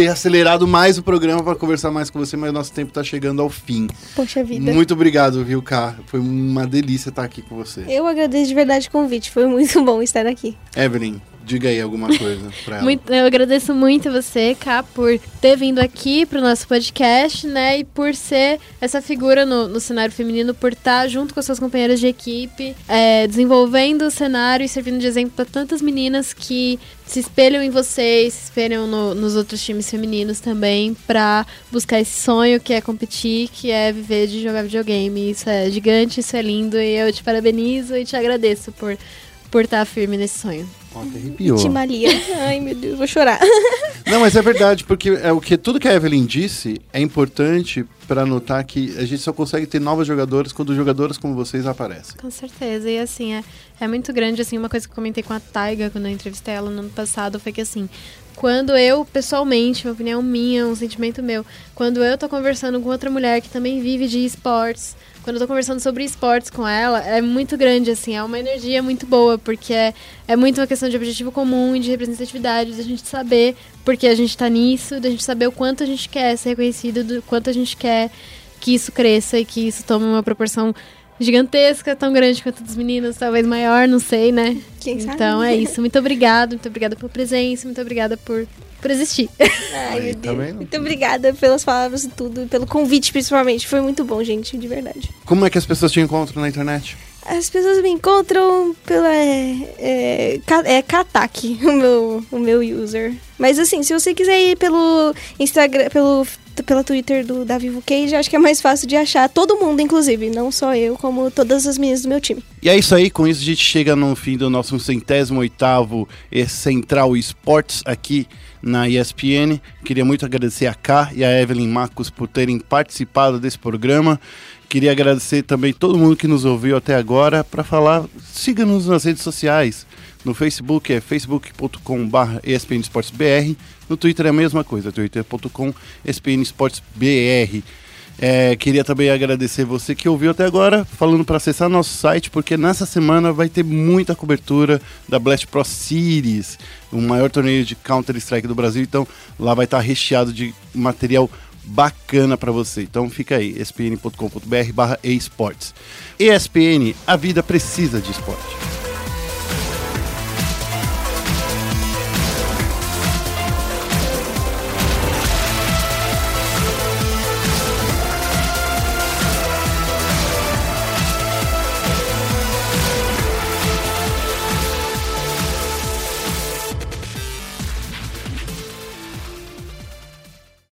ter acelerado mais o programa para conversar mais com você, mas nosso tempo está chegando ao fim. Poxa vida. Muito obrigado, viu, Cá? Foi uma delícia estar aqui com você. Eu agradeço de verdade o convite, foi muito bom estar aqui. Evelyn, diga aí alguma coisa [laughs] pra ela. Muito- eu agradeço muito você, Cá, por ter vindo aqui pro nosso podcast, né? E por ser essa figura no, no cenário feminino, por estar junto com as suas companheiras de equipe, é, desenvolvendo o cenário e servindo de exemplo para tantas meninas que se espelham em vocês, se espelham no- nos outros times femininos também, pra buscar esse sonho que é competir, que é viver de jogar videogame. Isso é gigante, isso é lindo e eu te parabenizo e te agradeço por por estar firme nesse sonho. Ó, que arrepiou. Timalia. [laughs] Ai, meu Deus, vou chorar. Não, mas é verdade, porque é o que tudo que a Evelyn disse é importante pra notar que a gente só consegue ter novas jogadoras quando jogadoras como vocês aparecem. Com certeza. E assim, é, é muito grande, assim, uma coisa que eu comentei com a Taiga quando eu entrevistei ela no ano passado foi que assim, quando eu, pessoalmente, uma opinião minha, um sentimento meu, quando eu tô conversando com outra mulher que também vive de esportes, quando eu tô conversando sobre esportes com ela, é muito grande, assim, é uma energia muito boa, porque é, é muito uma questão de objetivo comum e de representatividade, da gente saber porque a gente tá nisso, da gente saber o quanto a gente quer ser reconhecido, do quanto a gente quer que isso cresça e que isso tome uma proporção gigantesca, tão grande quanto dos meninos, talvez maior, não sei, né? Quem sabe? então é isso. Muito obrigada, muito obrigada pela presença, muito obrigada por, por existir. [laughs] Ai, meu Deus. Muito obrigada pelas palavras e tudo, pelo convite principalmente. Foi muito bom, gente, de verdade. Como é que as pessoas te encontram na internet? As pessoas me encontram pela. É, é, é Katak, [laughs] o meu, o meu user. Mas assim, se você quiser ir pelo Instagram, pelo, pela Twitter do da Vivo Cage, acho que é mais fácil de achar. Todo mundo, inclusive. Não só eu, como todas as meninas do meu time. E é isso aí, com isso a gente chega no fim do nosso centésimo oitavo Central Esportes aqui na ESPN. Queria muito agradecer a K e a Evelyn Marcos por terem participado desse programa. Queria agradecer também todo mundo que nos ouviu até agora. Para falar, siga-nos nas redes sociais. No Facebook é facebook.com.br espnesportsbr. No Twitter é a mesma coisa, twitter.com espnesportsbr. É, queria também agradecer você que ouviu até agora, falando para acessar nosso site, porque nessa semana vai ter muita cobertura da Blast Pro Series, o maior torneio de Counter-Strike do Brasil. Então lá vai estar recheado de material bacana para você. Então fica aí, espn.com.br barra esportes. ESPN, a vida precisa de esporte.